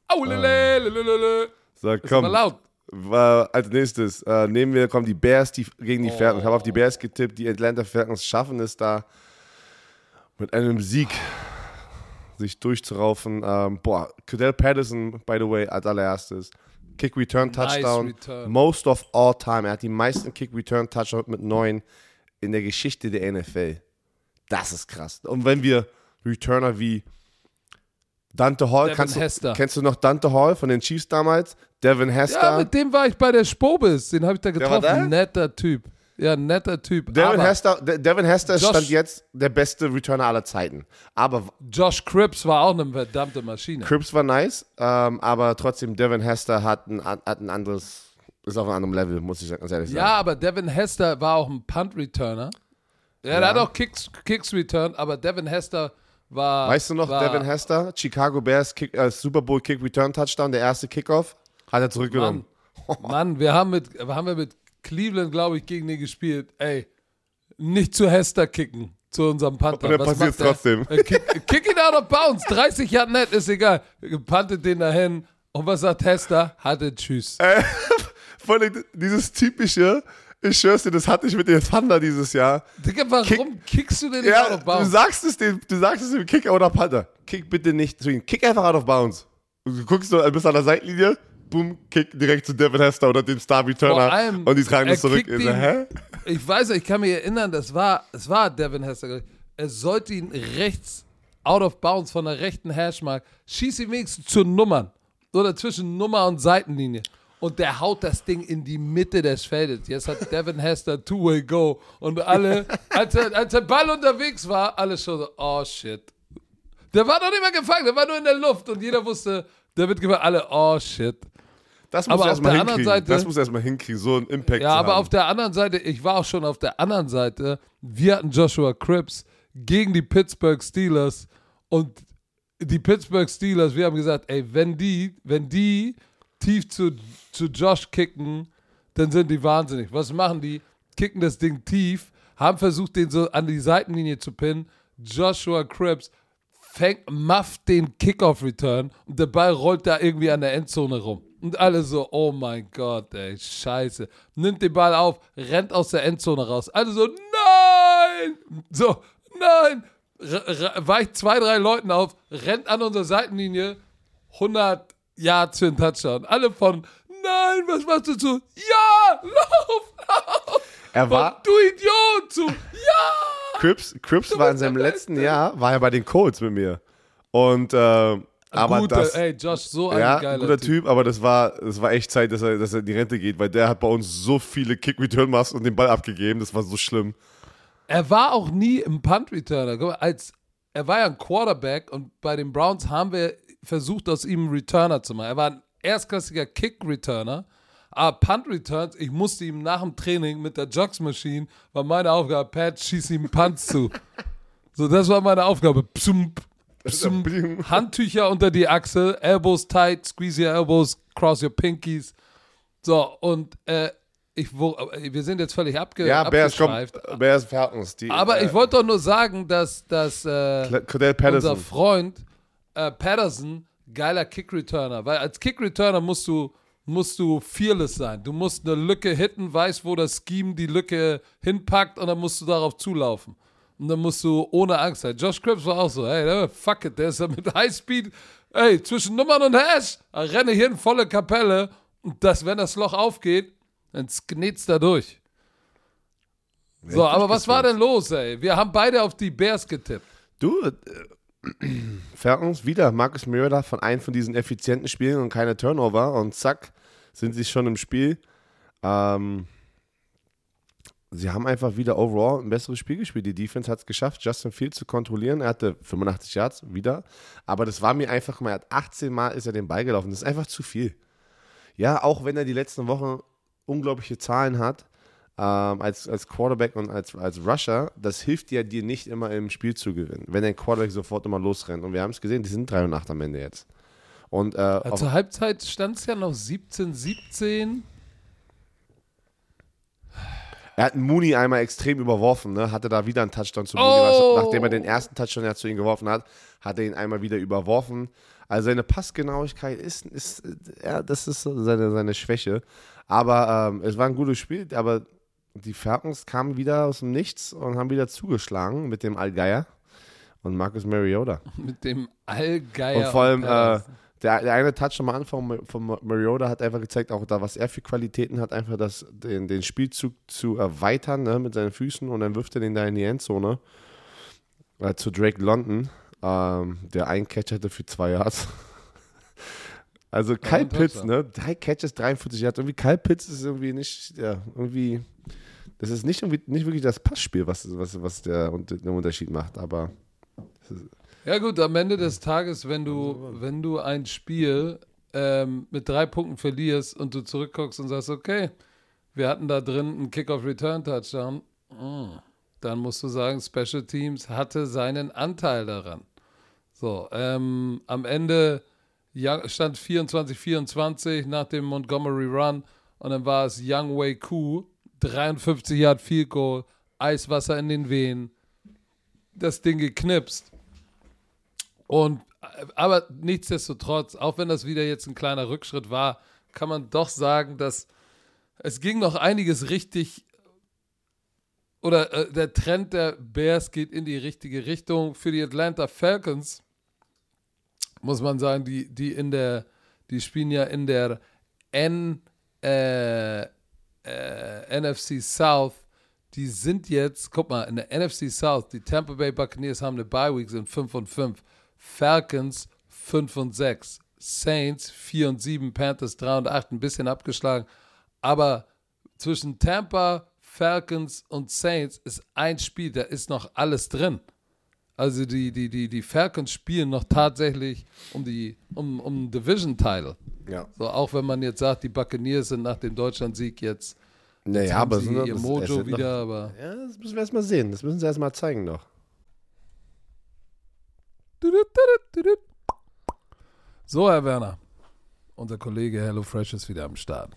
Au, lele, lele, lele. Sag, komm. Mal laut. Als nächstes äh, nehmen wir, kommen die Bears die, gegen die oh. Falcons. Ich habe auf die Bears getippt. Die Atlanta Falcons schaffen es da mit einem Sieg sich durchzuraufen. Ähm, boah, Cadell Patterson, by the way, als allererstes. Kick Return Touchdown. Nice return. Most of all time. Er hat die meisten Kick Return Touchdowns mit neun in der Geschichte der NFL. Das ist krass. Und wenn wir Returner wie Dante Hall, kannst du, kennst du noch Dante Hall von den Chiefs damals? Devin Hester. Ja, mit dem war ich bei der Spobis. Den habe ich da getroffen. Netter Typ. Ja, netter Typ. Devin Hester, Devin Hester Josh, stand jetzt der beste Returner aller Zeiten. Aber Josh Cripps war auch eine verdammte Maschine. Cripps war nice, ähm, aber trotzdem Devin Hester hat ein, hat ein anderes, ist auf einem anderen Level, muss ich ganz ehrlich sagen. Ja, aber Devin Hester war auch ein Punt Returner. Ja, ja. der hat auch Kicks, Kicks Return, aber Devin Hester war. Weißt du noch, Devin Hester, Chicago Bears Kick, äh, Super Bowl Kick Return Touchdown, der erste Kickoff, hat er zurückgenommen. Mann, Mann wir haben mit, haben wir mit Cleveland, glaube ich, gegen den gespielt. Ey, nicht zu Hester kicken, zu unserem Panther. Und er passiert trotzdem. Äh, kick, kick, ihn out of bounds. 30 Jahre nett, ist egal. Pantet den dahin. Und was sagt Hester? Hatte Tschüss. Äh, (laughs) vor allem dieses typische, ich schwör's dir, das hatte ich mit den Thunder dieses Jahr. Digga, warum Kick, kickst du den ja, out of bounds? Du sagst es dem, du sagst es dem Kick oder Panther. Kick bitte nicht zu ihm. Kick einfach out of bounds. Du guckst du bist an der Seitenlinie, boom, Kick direkt zu Devin Hester oder dem Star Returner und die tragen das zurück. Ihn, hä? Ich weiß, ich kann mich erinnern, das war, es war Devin Hester. Er sollte ihn rechts out of bounds von der rechten Hashmark, schieß ihn wenigstens zu Nummern oder zwischen Nummer und Seitenlinie. Und der haut das Ding in die Mitte des Feldes. Jetzt hat Devin Hester Two-Way Go. Und alle, als, er, als der Ball unterwegs war, alle schon so, oh shit. Der war noch nicht mehr gefangen, der war nur in der Luft und jeder wusste, der wird gefangen. Alle, oh shit. Das muss aber erstmal hinkriegen. Seite, das muss erstmal hinkriegen, so ein Impact Ja, aber haben. auf der anderen Seite, ich war auch schon auf der anderen Seite. Wir hatten Joshua Cripps gegen die Pittsburgh Steelers und die Pittsburgh Steelers, wir haben gesagt, ey, wenn die, wenn die tief zu, zu Josh kicken, dann sind die wahnsinnig. Was machen die? Kicken das Ding tief, haben versucht, den so an die Seitenlinie zu pinnen. Joshua Cripps fängt, mufft den Kickoff-Return und der Ball rollt da irgendwie an der Endzone rum. Und alle so, oh mein Gott, ey, scheiße. Nimmt den Ball auf, rennt aus der Endzone raus. Alle so, nein! So, nein! weicht zwei, drei Leuten auf, rennt an unserer Seitenlinie, 100 Yards für einen Touchdown. Alle von, nein, was machst du zu? Ja, lauf, lauf! (laughs) Er war. Du Idiot zu, ja! Crips, Crips war in seinem letzten Jahr, war er bei den Colts mit mir. Und, äh, aber guter, das, ey, Josh, so ein ja, geiler guter typ. typ. aber das war, das war echt Zeit, dass er, dass er in die Rente geht, weil der hat bei uns so viele Kick-Return-Masts und den Ball abgegeben, das war so schlimm. Er war auch nie im Punt-Returner. Als, er war ja ein Quarterback und bei den Browns haben wir versucht, aus ihm einen Returner zu machen. Er war ein erstklassiger Kick-Returner, aber Punt-Returns, ich musste ihm nach dem Training mit der Jogs-Maschine, war meine Aufgabe, Pat, schieß ihm Punts zu. (laughs) So, das war meine Aufgabe. Psump, (laughs) Handtücher unter die Achsel, Elbows tight, squeeze your elbows, cross your pinkies. So, und äh, ich, wo, äh, wir sind jetzt völlig abge ja, Bears abgeschweift. Kommt, Bears Falcons. Die, aber äh, ich wollte doch nur sagen, dass, dass äh, unser Freund äh, Patterson geiler Kick-Returner, weil als Kick-Returner musst du musst du fearless sein. Du musst eine Lücke hitten, weißt, wo das Scheme die Lücke hinpackt und dann musst du darauf zulaufen. Und dann musst du ohne Angst sein. Josh Cripps war auch so, hey, fuck it, der ist ja mit (laughs) Highspeed, ey, zwischen Nummern und Hash, renne hier in volle Kapelle und das, wenn das Loch aufgeht, dann sknet's da durch. So, aber was war denn los, ey? Wir haben beide auf die Bears getippt. Du, Falcons wieder Marcus Mariota von einem von diesen effizienten Spielen und keine Turnover und zack, sind sie schon im Spiel. Ähm, sie haben einfach wieder overall ein besseres Spiel gespielt. Die Defense hat es geschafft, Justin Fields zu kontrollieren. Er hatte 85 Yards wieder. Aber das war mir einfach mal, er hat 18 Mal ist er den Ball gelaufen. Das ist einfach zu viel. Ja, auch wenn er die letzten Wochen unglaubliche Zahlen hat, ähm, als, als Quarterback und als, als Rusher, das hilft ja dir nicht immer im Spiel zu gewinnen, wenn dein Quarterback sofort immer losrennt. Und wir haben es gesehen, die sind 3 und 8 am Ende jetzt. Und, äh, ja, zur Halbzeit stand es ja noch 17, 17. Er hat Mooney einmal extrem überworfen, ne? hatte da wieder einen Touchdown zu Mooney. Oh. Nachdem er den ersten Touchdown ja zu ihm geworfen hat, hat er ihn einmal wieder überworfen. Also seine Passgenauigkeit ist, ist ja, das ist seine, seine Schwäche. Aber ähm, es war ein gutes Spiel, aber die Falcons kamen wieder aus dem Nichts und haben wieder zugeschlagen mit dem Allgeier und Marcus Mariota. (laughs) Mit dem Allgeier. Und vor allem, äh, der, der eine Touch am Anfang von Mariota hat einfach gezeigt, auch da, was er für Qualitäten hat, einfach das, den, den Spielzug zu erweitern ne, mit seinen Füßen und dann wirft er den da in die Endzone äh, zu Drake London, ähm, der einen Catch hatte für zwei Yards. (laughs) also Kyle Pitts, ne? Drei Catches, 43 Yards. Irgendwie Kyle Pitts ist irgendwie nicht, ja, irgendwie, das ist nicht, irgendwie, nicht wirklich das Passspiel, was, was, was der, den Unterschied macht, aber. Ja gut, am Ende des Tages, wenn du, wenn du ein Spiel ähm, mit drei Punkten verlierst und du zurückguckst und sagst, okay, wir hatten da drin einen Kick-Off-Return-Touchdown, mm, dann musst du sagen, Special Teams hatte seinen Anteil daran. So, ähm, am Ende stand 24-24 nach dem Montgomery Run und dann war es Young Wei Ku, 53 Yard Field Goal, Eiswasser in den Wehen, das Ding geknipst. Und aber nichtsdestotrotz, auch wenn das wieder jetzt ein kleiner Rückschritt war, kann man doch sagen, dass es ging noch einiges richtig oder äh, der Trend der Bears geht in die richtige Richtung. Für die Atlanta Falcons muss man sagen, die, die in der, die spielen ja in der N, äh, äh, NFC South. Die sind jetzt, guck mal, in der NFC South, die Tampa Bay Buccaneers haben eine Bye Week, sind 5 und 5. Falcons 5 und 6, Saints 4 und 7, Panthers 3 und 8, ein bisschen abgeschlagen. Aber zwischen Tampa, Falcons und Saints ist ein Spiel, da ist noch alles drin. Also die, die, die, die Falcons spielen noch tatsächlich um die um, um Division-Title. Ja. So, auch wenn man jetzt sagt, die Buccaneers sind nach dem Deutschlandsieg jetzt naja, aber sie ihr Mojo wieder, noch, aber. Ja, das müssen wir erstmal sehen. Das müssen sie erstmal zeigen noch. So, Herr Werner, unser Kollege HelloFresh ist wieder am Start.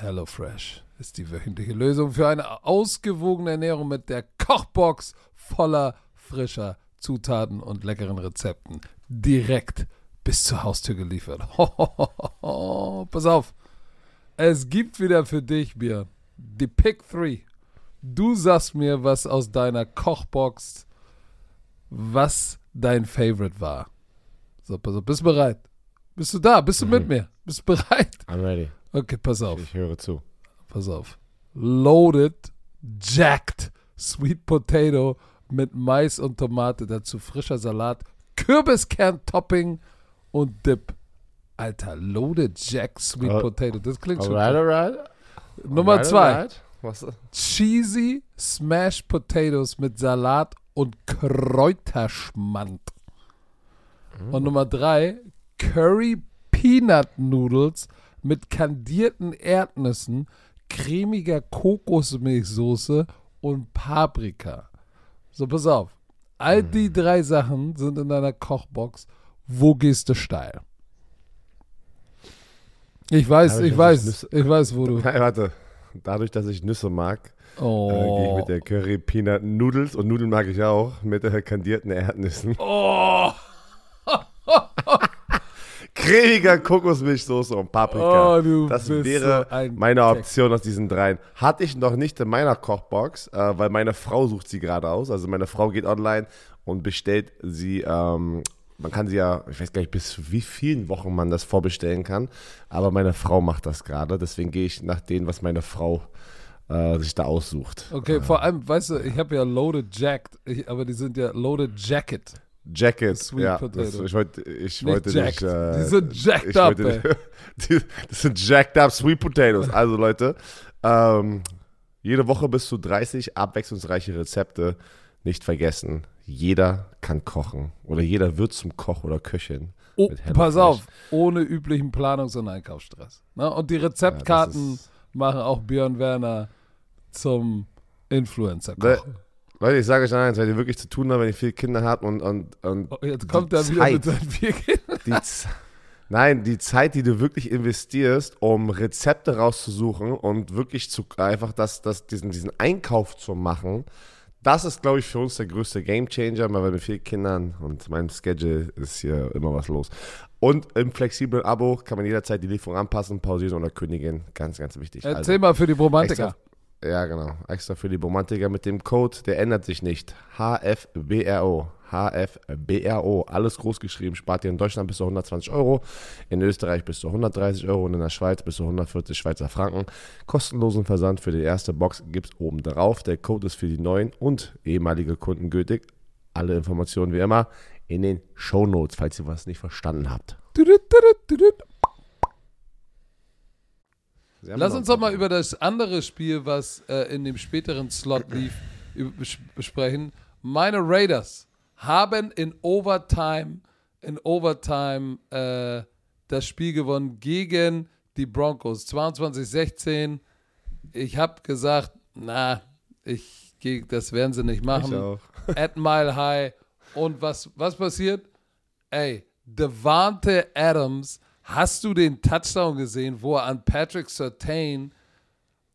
HelloFresh ist die wöchentliche Lösung für eine ausgewogene Ernährung mit der Kochbox voller frischer Zutaten und leckeren Rezepten. Direkt bis zur Haustür geliefert. (laughs) Pass auf. Es gibt wieder für dich, Bier, die Pick 3. Du sagst mir, was aus deiner Kochbox was dein Favorite war. So, pass auf, bist du bereit? Bist du da? Bist du mhm. mit mir? Bist du bereit? I'm ready. Okay, pass auf. Ich höre zu. Pass auf. Loaded, jacked, sweet potato mit Mais und Tomate, dazu frischer Salat, Kürbiskern-Topping und Dip. Alter, loaded jacked sweet uh, potato. Das klingt alright, schon. Alright, alright. Nummer alright, zwei. Alright. Cheesy Smashed Potatoes mit Salat und Kräuterschmand. Mhm. Und Nummer drei, Curry Peanut Noodles mit kandierten Erdnüssen, cremiger Kokosmilchsoße und Paprika. So, pass auf. All mhm. die drei Sachen sind in deiner Kochbox. Wo gehst du steil? Ich weiß, ich, ich weiß, ich weiß, wo du. Nein, warte. Dadurch, dass ich Nüsse mag, Oh. Äh, Gehe ich mit der Curry Peanut Noodles und Nudeln mag ich auch mit der kandierten Erdnüssen. Oh. Cremiger Kokosmilchsoße und Paprika. Oh, das wäre so meine Option aus diesen dreien. Hatte ich noch nicht in meiner Kochbox, äh, weil meine Frau sucht sie gerade aus. Also meine Frau geht online und bestellt sie ähm, man kann sie ja, ich weiß gar nicht, bis wie vielen Wochen man das vorbestellen kann, aber meine Frau macht das gerade. Deswegen gehe ich nach dem, was meine Frau äh, sich da aussucht. Okay, vor allem, weißt du, ich habe ja Loaded Jacked, ich, aber die sind ja Loaded Jacket. Jacket, Sweet ja. Das, ich wollte, ich nicht wollte nicht. Äh, die sind jacked up, ey. (laughs) Die, das sind jacked up Sweet Potatoes. Also Leute, ähm, jede Woche bis zu 30 abwechslungsreiche Rezepte. Nicht vergessen. jeder kann kochen oder jeder wird zum Koch oder Köchin. Oh, pass auf, ohne üblichen Planungs- und Einkaufsstress. Ne? Und die Rezeptkarten ja, machen auch Björn Werner zum Influencer-Koch. Leute, ich sage euch eins, wenn ihr wirklich zu tun habt, wenn ihr viele Kinder habt und, und, und oh, Jetzt kommt er wieder mit seinen vier Kindern. Die Nein, die Zeit, die du wirklich investierst, um Rezepte rauszusuchen und wirklich zu, einfach das, das, diesen, diesen Einkauf zu machen, das ist, glaube ich, für uns der größte Gamechanger, weil mit vier Kindern und meinem Schedule ist hier immer was los. Und im flexiblen Abo kann man jederzeit die Lieferung anpassen, pausieren oder kündigen. Ganz, ganz wichtig. Erzähl also, mal für die Romantiker. Extra, ja, genau. Extra für die Romantiker mit dem Code, der ändert sich nicht. HFBRO. HFBRO. Alles groß geschrieben. Spart ihr in Deutschland bis zu 120 Euro, in Österreich bis zu 130 Euro und in der Schweiz bis zu 140 Schweizer Franken. Kostenlosen Versand für die erste Box gibt es oben drauf. Der Code ist für die neuen und ehemalige Kunden gültig. Alle Informationen wie immer in den Show Notes, falls ihr was nicht verstanden habt. Lass uns doch mal über das andere Spiel, was äh, in dem späteren Slot (clears throat) lief, besprechen. Meine Raiders haben in Overtime, in Overtime äh, das Spiel gewonnen gegen die Broncos. 22-16. Ich habe gesagt, na, ich, das werden sie nicht machen. Ich auch. (laughs) At Mile High. Und was, was passiert? Ey, Devante Adams, hast du den Touchdown gesehen, wo er an Patrick Sertain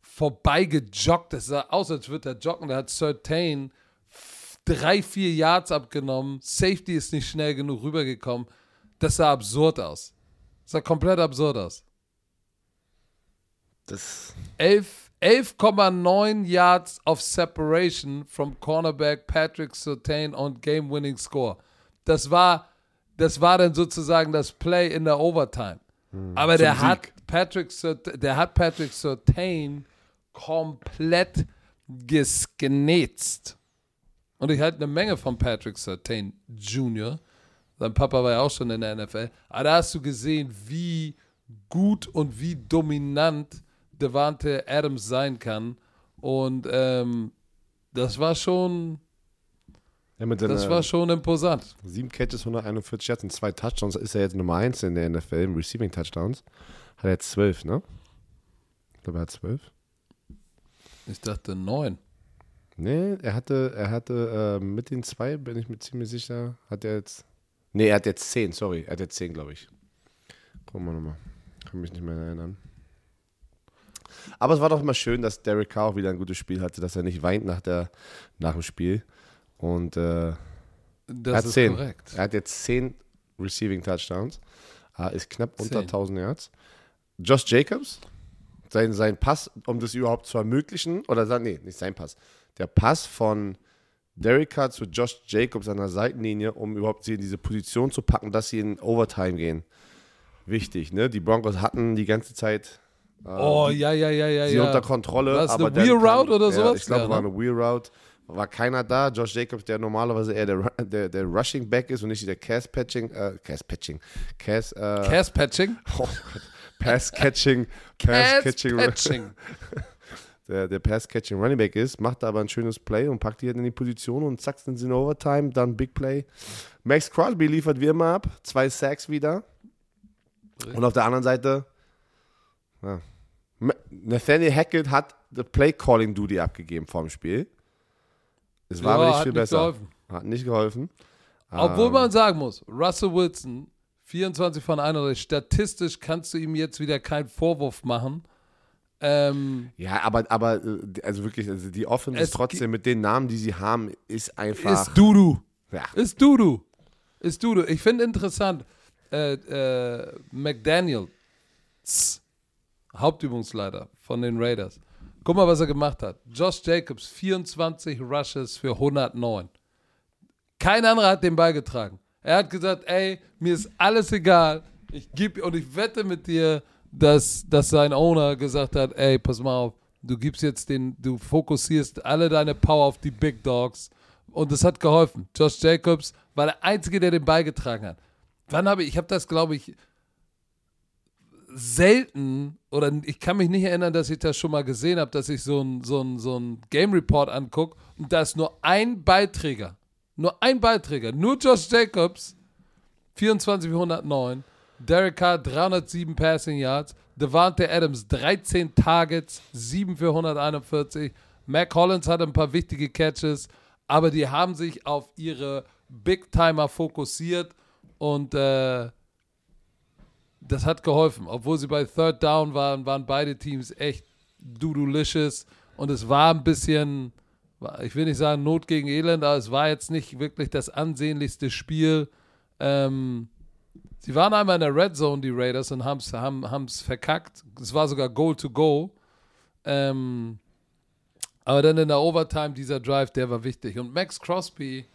vorbeigejoggt ist? Das sah aus, als würde er joggen. Da hat Sertain drei, vier Yards abgenommen. Safety ist nicht schnell genug rübergekommen. Das sah absurd aus. Das sah komplett absurd aus. Das 11,9 Yards of Separation from Cornerback Patrick Surtain on Game-Winning Score. Das war, das war dann sozusagen das Play in der Overtime. Hm, Aber der hat, Patrick, der hat Patrick Surtain komplett gesgnetzt. Und ich halte eine Menge von Patrick Sertain Jr. Sein Papa war ja auch schon in der NFL. Aber da hast du gesehen, wie gut und wie dominant Devante Adams sein kann. Und ähm, das war schon. Ja, das war schon imposant. Sieben Catches, 141 Yards und zwei Touchdowns. Ist er jetzt Nummer eins in der NFL im Receiving Touchdowns. Hat er jetzt zwölf, ne? Ich glaube, er hat zwölf. Ich dachte neun. Nee, er hatte, er hatte äh, mit den zwei, bin ich mir ziemlich sicher, hat er jetzt. Nee, er hat jetzt zehn, sorry. Er hat jetzt zehn, glaube ich. Gucken wir nochmal. Kann mich nicht mehr erinnern. Aber es war doch immer schön, dass Derek Carr auch wieder ein gutes Spiel hatte, dass er nicht weint nach, der, nach dem Spiel. Und äh, das er hat zehn. korrekt. Er hat jetzt zehn Receiving Touchdowns. Äh, ist knapp zehn. unter 1000 Yards. Josh Jacobs, sein, sein Pass, um das überhaupt zu ermöglichen, oder nee, nicht sein Pass, der Pass von Derek Carr zu Josh Jacobs an der Seitenlinie, um überhaupt sie in diese Position zu packen, dass sie in Overtime gehen. Wichtig, ne? Die Broncos hatten die ganze Zeit äh, oh, ja, ja, ja, ja. sie ja. unter Kontrolle. War es eine Wheel Route oder sowas? Ja, ich glaube, ja, ne? war eine Wheel Route. War keiner da. Josh Jacobs, der normalerweise eher der, der, der Rushing Back ist und nicht der Cass Patching. Äh, Cass Patching. Cass, äh, Cass Patching? (laughs) Oh Pass Catching. (laughs) Pass Catching. Patching. (laughs) der, der Pass-Catching Running Back ist, macht aber ein schönes Play und packt die halt in die Position und zack, sind sie in Overtime, dann Big Play. Max Crosby liefert wie immer ab, zwei Sacks wieder. Und auf der anderen Seite, ja, Nathaniel Hackett hat the Play Calling Duty abgegeben vor dem Spiel. Es war ja, aber nicht viel nicht besser. Geholfen. Hat nicht geholfen. Obwohl ähm, man sagen muss, Russell Wilson, 24 von 31, statistisch kannst du ihm jetzt wieder keinen Vorwurf machen ähm, ja, aber, aber äh, also wirklich, also die Offense ist trotzdem mit den Namen, die sie haben, ist einfach. Ist Dudu. Ja. Ist Dudu. Ist Dudu. Ich finde interessant, äh, äh, McDaniel, Hauptübungsleiter von den Raiders. Guck mal, was er gemacht hat. Josh Jacobs, 24 Rushes für 109. Kein anderer hat den beigetragen. Er hat gesagt, ey, mir ist alles egal. Ich gebe und ich wette mit dir, dass, dass sein Owner gesagt hat, ey, pass mal auf, du gibst jetzt den, du fokussierst alle deine Power auf die Big Dogs und es hat geholfen. Josh Jacobs war der Einzige, der den beigetragen hat. Wann habe ich, ich habe das, glaube ich, selten oder ich kann mich nicht erinnern, dass ich das schon mal gesehen habe, dass ich so ein, so ein, so ein Game Report angucke und da ist nur ein Beiträger. Nur ein Beiträger, nur Josh Jacobs, 24 für 109. Derek Carr, 307 Passing Yards. Devante Adams, 13 Targets, 7 für 141. Mac Hollins hatte ein paar wichtige Catches, aber die haben sich auf ihre Big Timer fokussiert und äh, das hat geholfen. Obwohl sie bei Third Down waren, waren beide Teams echt dudulicious und es war ein bisschen, ich will nicht sagen Not gegen Elend, aber es war jetzt nicht wirklich das ansehnlichste Spiel. Ähm, sie waren einmal in der Red Zone, die Raiders, und haben es verkackt. Es war sogar Goal to Go. Ähm, aber dann in der Overtime, dieser Drive, der war wichtig. Und Max Crosby,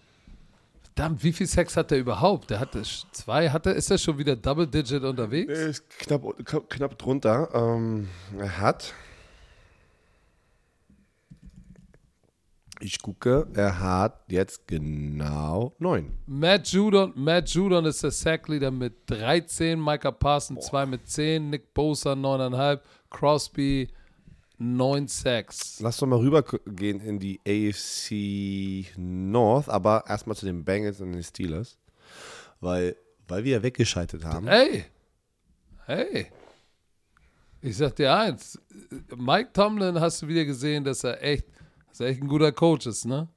Verdammt, wie viel Sex hat er überhaupt? Der hatte zwei, hatte, ist er schon wieder Double Digit unterwegs? Er ist knapp, knapp drunter. Ähm, er hat. Ich gucke, er hat jetzt genau neun. Matt Judon, Matt Judon ist der Sackleader mit 13, Micah Parsons 2 mit 10, Nick Bosa 9,5, Crosby 9 Sacks. Lass doch mal rübergehen in die AFC North, aber erstmal zu den Bengals und den Steelers. Weil, weil wir ja weggeschaltet haben. Hey! Hey! Ich sag dir eins, Mike Tomlin hast du wieder gesehen, dass er echt, dass er echt ein guter Coach ist, ne?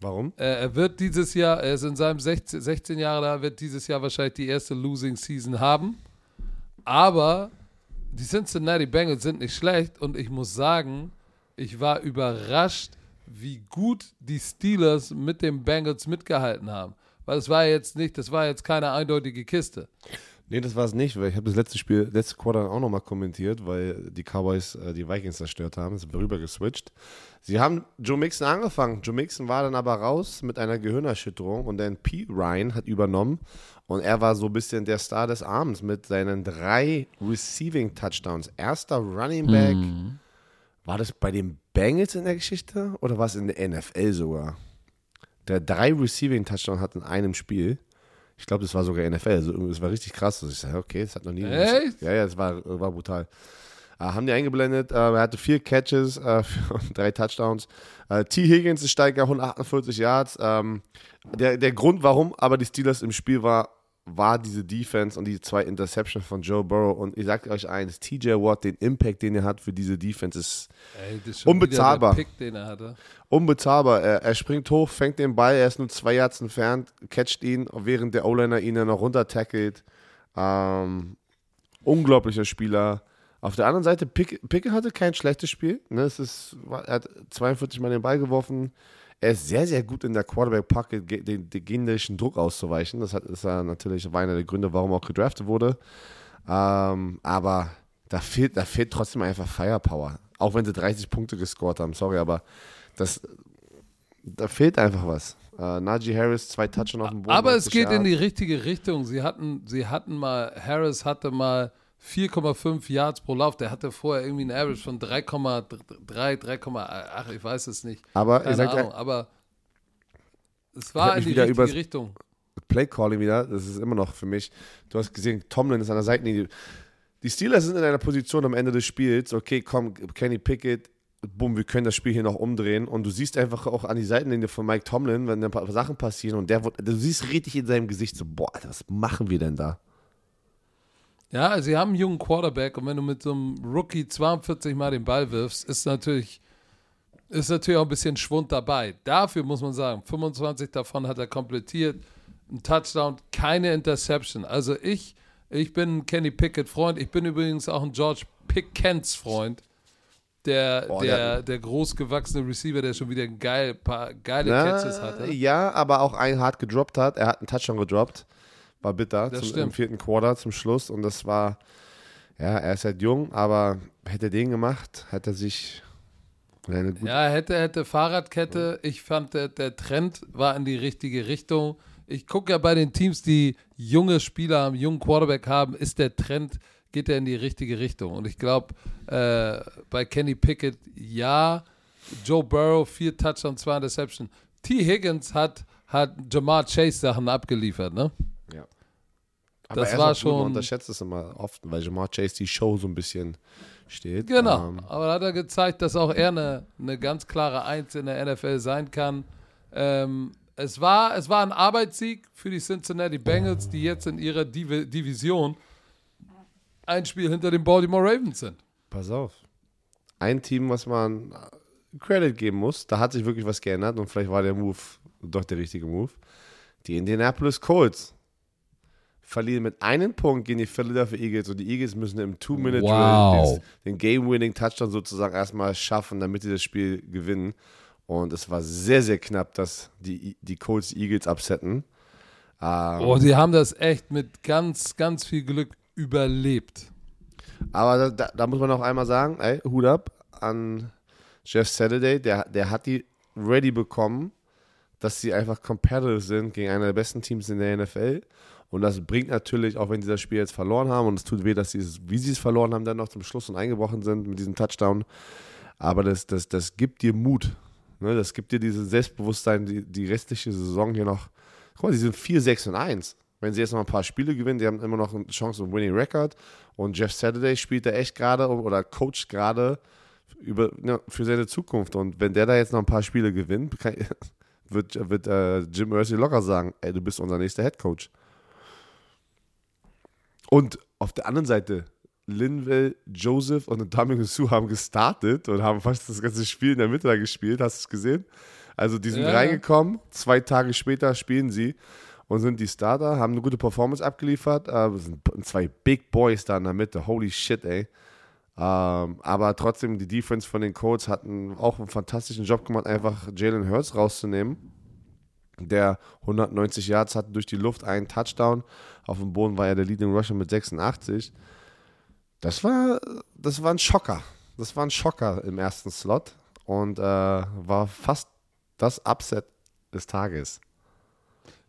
Warum? Er, er wird dieses Jahr, er ist in seinem 16, 16 Jahre da, wird dieses Jahr wahrscheinlich die erste Losing Season haben. Aber die Cincinnati Bengals sind nicht schlecht und ich muss sagen, ich war überrascht, wie gut die Steelers mit den Bengals mitgehalten haben. Weil es war jetzt nicht, das war jetzt keine eindeutige Kiste. Nee, das war es nicht, weil ich habe das letzte Spiel, letzte Quarter auch nochmal kommentiert, weil die Cowboys äh, die Vikings zerstört haben, sind rüber geswitcht. Sie haben Joe Mixon angefangen. Joe Mixon war dann aber raus mit einer Gehirnerschütterung und dann P. Ryan hat übernommen und er war so ein bisschen der Star des Abends mit seinen drei Receiving Touchdowns. Erster Running Back. Mhm. War das bei den Bengals in der Geschichte oder war es in der NFL sogar? Der drei Receiving Touchdowns hat in einem Spiel. Ich glaube, das war sogar NFL. Also, es war richtig krass. Also ich sage, okay, das hat noch nie. Echt? Ja, ja, es war, war brutal. Äh, haben die eingeblendet. Äh, er hatte vier Catches äh, (laughs) drei Touchdowns. Äh, T. Higgins ist Steiger, 148 Yards. Ähm, der, der Grund, warum aber die Steelers im Spiel war, war diese Defense und die zwei Interceptions von Joe Burrow. Und ich sage euch eins: TJ Watt, den Impact, den er hat für diese Defense, ist, Ey, ist unbezahlbar. Pick, er unbezahlbar. Er, er, springt hoch, fängt den Ball, er ist nur zwei Yards entfernt, catcht ihn, während der O-Liner ihn dann noch runter tackelt. Ähm, unglaublicher Spieler. Auf der anderen Seite, Pickett hatte kein schlechtes Spiel. Ne? Es ist, er hat 42 Mal den Ball geworfen. Er ist sehr, sehr gut in der Quarterback-Pocket, den, den gegnerischen Druck auszuweichen. Das hat, ist ja natürlich einer der Gründe, warum er auch gedraftet wurde. Ähm, aber da fehlt, da fehlt trotzdem einfach Firepower. Auch wenn sie 30 Punkte gescored haben, sorry, aber das, da fehlt einfach was. Uh, Najee Harris, zwei Touchdowns auf dem Boden. Aber es geht in die richtige Richtung. Sie hatten, sie hatten mal, Harris hatte mal 4,5 Yards pro Lauf. Der hatte vorher irgendwie ein Average von 3,3, 3,8, ich weiß es nicht. Aber, Keine sag, Ahnung, aber es war in die richtige Richtung. Play Calling wieder, das ist immer noch für mich. Du hast gesehen, Tomlin ist an der Seitenlinie. Die Steelers sind in einer Position am Ende des Spiels, okay, komm, Kenny Pickett, bumm, wir können das Spiel hier noch umdrehen. Und du siehst einfach auch an die Seitenlinie von Mike Tomlin, wenn ein paar Sachen passieren und der, du siehst richtig in seinem Gesicht so, boah, was machen wir denn da? Ja, sie haben einen jungen Quarterback und wenn du mit so einem Rookie 42 Mal den Ball wirfst, ist natürlich, ist natürlich auch ein bisschen Schwund dabei. Dafür muss man sagen, 25 davon hat er komplettiert, ein Touchdown, keine Interception. Also ich, ich bin ein Kenny Pickett-Freund, ich bin übrigens auch ein George Pickens-Freund. Der, oh, der, der, der großgewachsene Receiver, der schon wieder geil, paar geile Na, Catches hatte. Ja, aber auch einen hart gedroppt hat. Er hat einen Touchdown gedroppt. War bitter zum, im vierten Quarter zum Schluss. Und das war, ja, er ist halt jung, aber hätte er den gemacht, hätte er sich ja, hätte, hätte Fahrradkette. Ich fand, der, der Trend war in die richtige Richtung. Ich gucke ja bei den Teams, die junge Spieler haben, jungen Quarterback haben, ist der Trend, geht er in die richtige Richtung. Und ich glaube, äh, bei Kenny Pickett, ja, Joe Burrow, vier Touchdowns, zwei Interception. T. Higgins hat, hat Jamar Chase Sachen abgeliefert, ne? Aber das war schon. Man unterschätzt es immer oft, weil Jamar Chase die Show so ein bisschen steht. Genau. Ähm, aber da hat er gezeigt, dass auch er eine, eine ganz klare Eins in der NFL sein kann. Ähm, es war, es war ein Arbeitssieg für die Cincinnati Bengals, die jetzt in ihrer Div Division ein Spiel hinter den Baltimore Ravens sind. Pass auf. Ein Team, was man Credit geben muss, da hat sich wirklich was geändert und vielleicht war der Move doch der richtige Move. Die Indianapolis Colts verlieren mit einem Punkt gegen die Philadelphia Eagles und die Eagles müssen im Two-Minute wow. den Game-Winning-Touchdown sozusagen erstmal schaffen, damit sie das Spiel gewinnen. Und es war sehr, sehr knapp, dass die, die Colts die Eagles absetzen. Ähm, oh, sie haben das echt mit ganz, ganz viel Glück überlebt. Aber da, da muss man auch einmal sagen, ey, Hut ab an Jeff Saturday, der, der hat die ready bekommen, dass sie einfach competitive sind gegen einer der besten Teams in der NFL. Und das bringt natürlich, auch wenn sie das Spiel jetzt verloren haben, und es tut weh, dass sie es, wie sie es verloren haben, dann noch zum Schluss und eingebrochen sind mit diesem Touchdown. Aber das, das, das gibt dir Mut. Ne? Das gibt dir dieses Selbstbewusstsein, die, die restliche Saison hier noch. Guck mal, sie sind 4, 6 und 1. Wenn sie jetzt noch ein paar Spiele gewinnen, die haben immer noch eine Chance auf Winning Record. Und Jeff Saturday spielt da echt gerade oder coacht gerade über, ja, für seine Zukunft. Und wenn der da jetzt noch ein paar Spiele gewinnt, (laughs) kann, wird, wird äh, Jim Mercy locker sagen, ey, du bist unser nächster Head Coach. Und auf der anderen Seite, Linville, Joseph und Dominic Sue haben gestartet und haben fast das ganze Spiel in der Mitte da gespielt. Hast du es gesehen? Also die sind ja. reingekommen, zwei Tage später spielen sie und sind die Starter, haben eine gute Performance abgeliefert. Äh, sind zwei Big Boys da in der Mitte. Holy shit, ey. Ähm, aber trotzdem, die Defense von den Colts hatten auch einen fantastischen Job gemacht, einfach Jalen Hurts rauszunehmen. Der 190 Yards hatte durch die Luft einen Touchdown. Auf dem Boden war er der Leading Rusher mit 86. Das war, das war ein Schocker. Das war ein Schocker im ersten Slot und äh, war fast das Upset des Tages.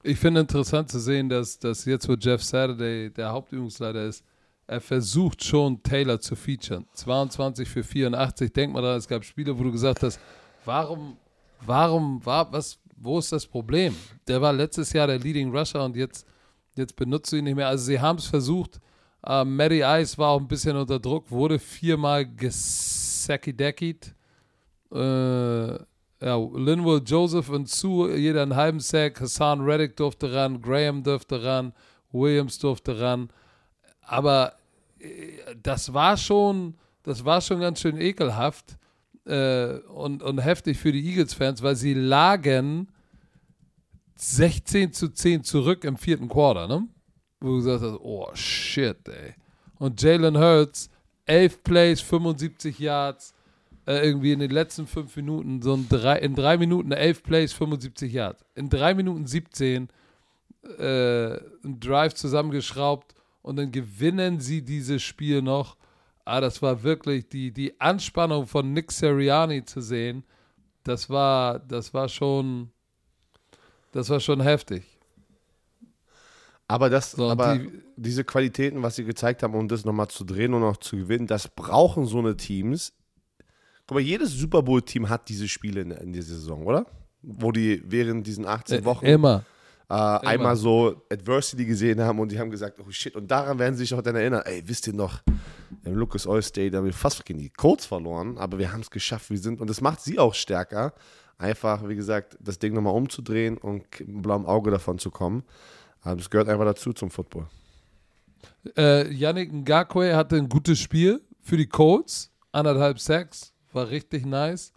Ich finde interessant zu sehen, dass, dass jetzt, wo Jeff Saturday der Hauptübungsleiter ist, er versucht schon Taylor zu featuren. 22 für 84. Denk mal daran, es gab Spiele, wo du gesagt hast, warum, warum, war, was, wo ist das Problem? Der war letztes Jahr der Leading Rusher und jetzt, jetzt benutzt du ihn nicht mehr. Also sie haben es versucht. Uh, Matty Ice war auch ein bisschen unter Druck, wurde viermal gesackideckigt. Äh, ja, Linwell Joseph und Sue, jeder einen halben Sack. Hassan Reddick durfte ran, Graham durfte ran, Williams durfte ran. Aber äh, das war schon, das war schon ganz schön ekelhaft äh, und, und heftig für die Eagles-Fans, weil sie lagen 16 zu 10 zurück im vierten Quarter, ne? Wo du gesagt hast, oh shit, ey. Und Jalen Hurts, 11 Plays, 75 Yards, äh, irgendwie in den letzten fünf Minuten, so ein drei, in drei Minuten elf Plays, 75 Yards. In drei Minuten 17 äh, ein Drive zusammengeschraubt und dann gewinnen sie dieses Spiel noch. Ah, das war wirklich die, die Anspannung von Nick Seriani zu sehen. Das war, das war schon, das war schon heftig. Aber, das, so, aber die, diese Qualitäten, was sie gezeigt haben, um das nochmal zu drehen und auch zu gewinnen, das brauchen so eine Teams Guck mal, jedes Super Bowl-Team hat diese Spiele in, in dieser Saison, oder? Wo die während diesen 18 äh, Wochen immer. Äh, einmal so Adversity gesehen haben und die haben gesagt, oh shit, und daran werden sie sich auch dann erinnern, ey, wisst ihr noch, Lucas Oil State haben wir fast gegen die Colts verloren, aber wir haben es geschafft, wir sind, und das macht sie auch stärker, einfach, wie gesagt, das Ding nochmal umzudrehen und ein blauem Auge davon zu kommen. Aber das gehört einfach dazu zum Football. Äh, Yannick Ngakwe hatte ein gutes Spiel für die Colts, anderthalb Sacks, war richtig nice.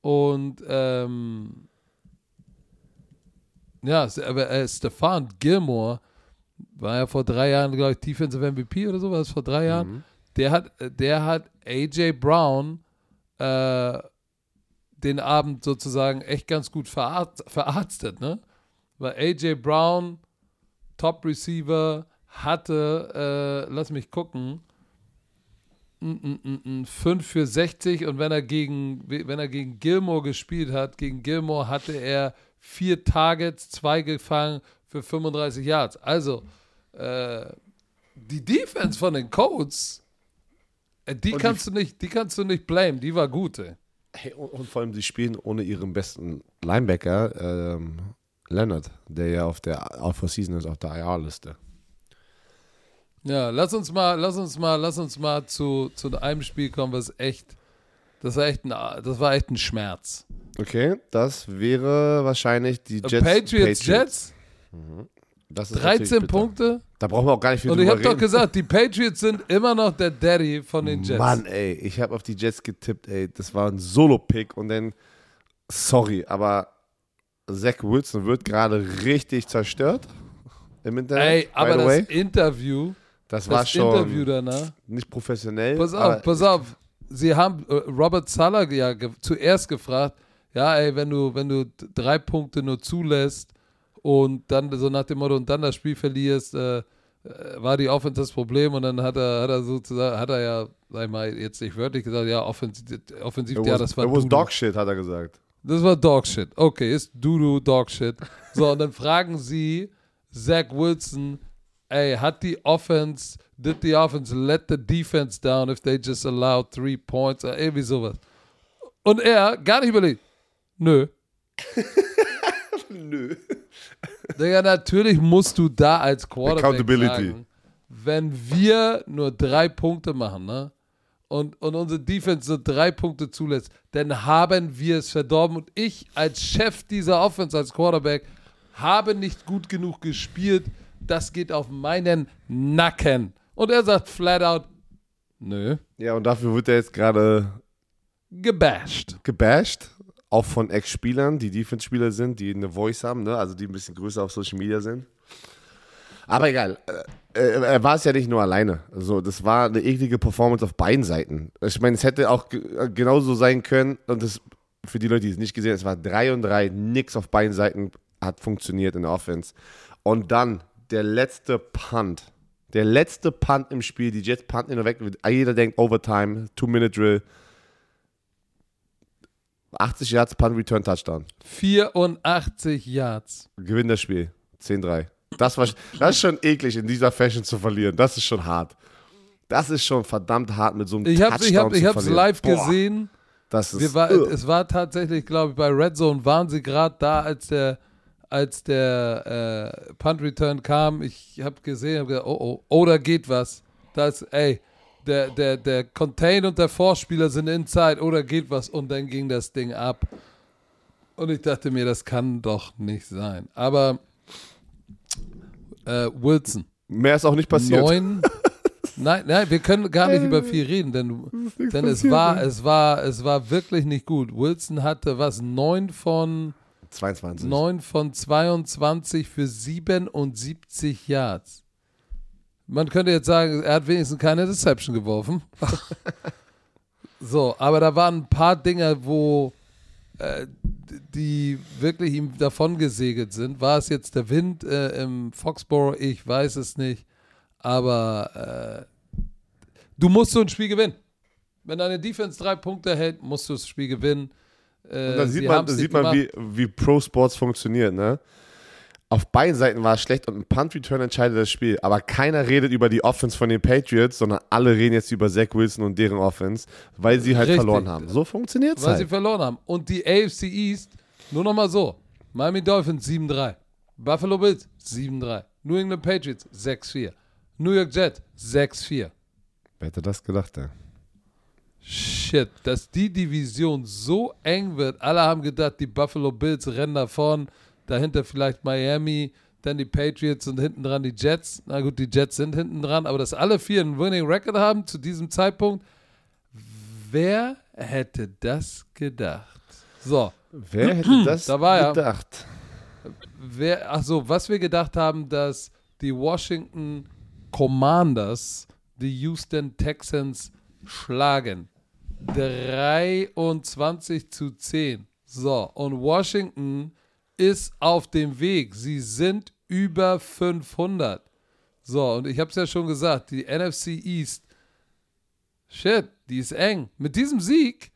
Und ähm, ja, aber äh, Stefan Gilmore war ja vor drei Jahren, glaube ich, Defensive MVP oder so, war das vor drei Jahren? Mhm. Der hat, der hat AJ Brown äh, den Abend sozusagen echt ganz gut verarzt, verarztet, ne? Weil AJ Brown, Top Receiver, hatte, äh, lass mich gucken, 5 für 60 und wenn er gegen, wenn er gegen Gilmore gespielt hat, gegen Gilmore hatte er vier Targets, zwei gefangen für 35 Yards. Also, äh, die Defense von den Colts, äh, die kannst die, du nicht, die kannst du nicht blamen, die war gut. Ey. Hey, und, und, vor allem, sie spielen ohne ihren besten Linebacker, ähm, Leonard, der ja auf der Alpha Season ist, auf der IR-Liste. Ja, lass uns mal, lass uns mal, lass uns mal zu, zu einem Spiel kommen, was echt, Das war echt ein, das war echt ein Schmerz. Okay, das wäre wahrscheinlich die Jets. Patriots, Patriots. Jets? Mhm. 13 Punkte. Da brauchen wir auch gar nicht viel Und ich habe doch gesagt, die Patriots sind immer noch der Daddy von den Jets. Mann, ey, ich habe auf die Jets getippt, ey. Das war ein Solo-Pick und dann, sorry, aber Zach Wilson wird gerade richtig zerstört im Internet. Ey, aber das Interview, das, das war schon Interview danach. nicht professionell. Pass auf, pass auf. Sie haben äh, Robert Sala ja ge zuerst gefragt, ja, ey, wenn du, wenn du drei Punkte nur zulässt und dann so nach dem Motto und dann das Spiel verlierst, äh, äh war die Offense das Problem und dann hat er, hat er sozusagen, hat er ja, sag ich mal, jetzt nicht wörtlich gesagt, ja, offensiv, offensiv ja, das war. It was Dog Shit, hat er gesagt. Das war Dog Shit. Okay, ist Dudu Dog Shit. So, und dann fragen sie Zach Wilson, ey, hat die Offense, did the offense let the defense down if they just allowed three points oder irgendwie sowas. Und er, gar nicht überlegt, nö. (laughs) nö. Digga, natürlich musst du da als Quarterback Accountability. sagen, wenn wir nur drei Punkte machen, ne? Und, und unsere Defense so drei Punkte zulässt, dann haben wir es verdorben. Und ich als Chef dieser Offense, als Quarterback, habe nicht gut genug gespielt. Das geht auf meinen Nacken. Und er sagt flat out, nö. Ja, und dafür wird er jetzt gerade gebasht. Gebasht? Auch von Ex-Spielern, die Defense-Spieler sind, die eine Voice haben, ne? also die ein bisschen größer auf Social Media sind. Aber egal, äh, äh, er war es ja nicht nur alleine. Also, das war eine eklige Performance auf beiden Seiten. Ich meine, es hätte auch genauso sein können, und das für die Leute, die es nicht gesehen haben, es war 3 und 3, nix auf beiden Seiten hat funktioniert in der Offense. Und dann der letzte Punt. Der letzte Punt im Spiel, die Jets punten ihn weg. Jeder denkt Overtime, Two-Minute-Drill. 80 Yards, Punt, Return, Touchdown. 84 Yards. Gewinn das Spiel. 10-3. Das, war, das ist schon eklig, in dieser Fashion zu verlieren. Das ist schon hart. Das ist schon verdammt hart mit so einem ich hab, Touchdown ich hab, Ich habe es live Boah. gesehen. Das ist, war, es war tatsächlich, glaube ich, bei Red Zone waren sie gerade da, als der als der äh, Punt Return kam, ich habe gesehen, hab gesagt, oh, oh, oh, da geht was. Das, ey, der, der, der Contain und der Vorspieler sind inside, oder geht was. Und dann ging das Ding ab. Und ich dachte mir, das kann doch nicht sein. Aber äh, Wilson. Mehr ist auch nicht passiert. Neun. (laughs) nein, nein, wir können gar nicht über viel reden, denn, denn es war, es war, es war wirklich nicht gut. Wilson hatte was, neun von 22. 9 von 22 für 77 Yards. Man könnte jetzt sagen, er hat wenigstens keine Deception geworfen. (laughs) so, aber da waren ein paar Dinge, wo äh, die wirklich ihm davon gesegelt sind. War es jetzt der Wind äh, im Foxborough? Ich weiß es nicht. Aber äh, du musst so ein Spiel gewinnen. Wenn deine Defense drei Punkte hält, musst du das Spiel gewinnen. Äh, und da sieht man, sieht man wie, wie Pro Sports funktioniert, ne? Auf beiden Seiten war es schlecht und ein Punt-Return entscheidet das Spiel. Aber keiner redet über die Offense von den Patriots, sondern alle reden jetzt über Zach Wilson und deren Offense, weil sie halt Richtig. verloren haben. So funktioniert es Weil halt. sie verloren haben. Und die AFC East, nur nochmal so: Miami Dolphins 7-3, Buffalo Bills 7-3, New England Patriots 6-4, New York Jets 6-4. Wer hätte das gedacht, ey? Shit, dass die Division so eng wird. Alle haben gedacht, die Buffalo Bills rennen davon, dahinter vielleicht Miami, dann die Patriots und hinten dran die Jets. Na gut, die Jets sind hinten dran, aber dass alle vier einen Winning Record haben zu diesem Zeitpunkt, wer hätte das gedacht? So. Wer hätte das da war gedacht? Ja, wer, achso, was wir gedacht haben, dass die Washington Commanders die Houston Texans schlagen. 23 zu 10. So, und Washington ist auf dem Weg. Sie sind über 500. So, und ich habe es ja schon gesagt, die NFC East, shit, die ist eng. Mit diesem Sieg,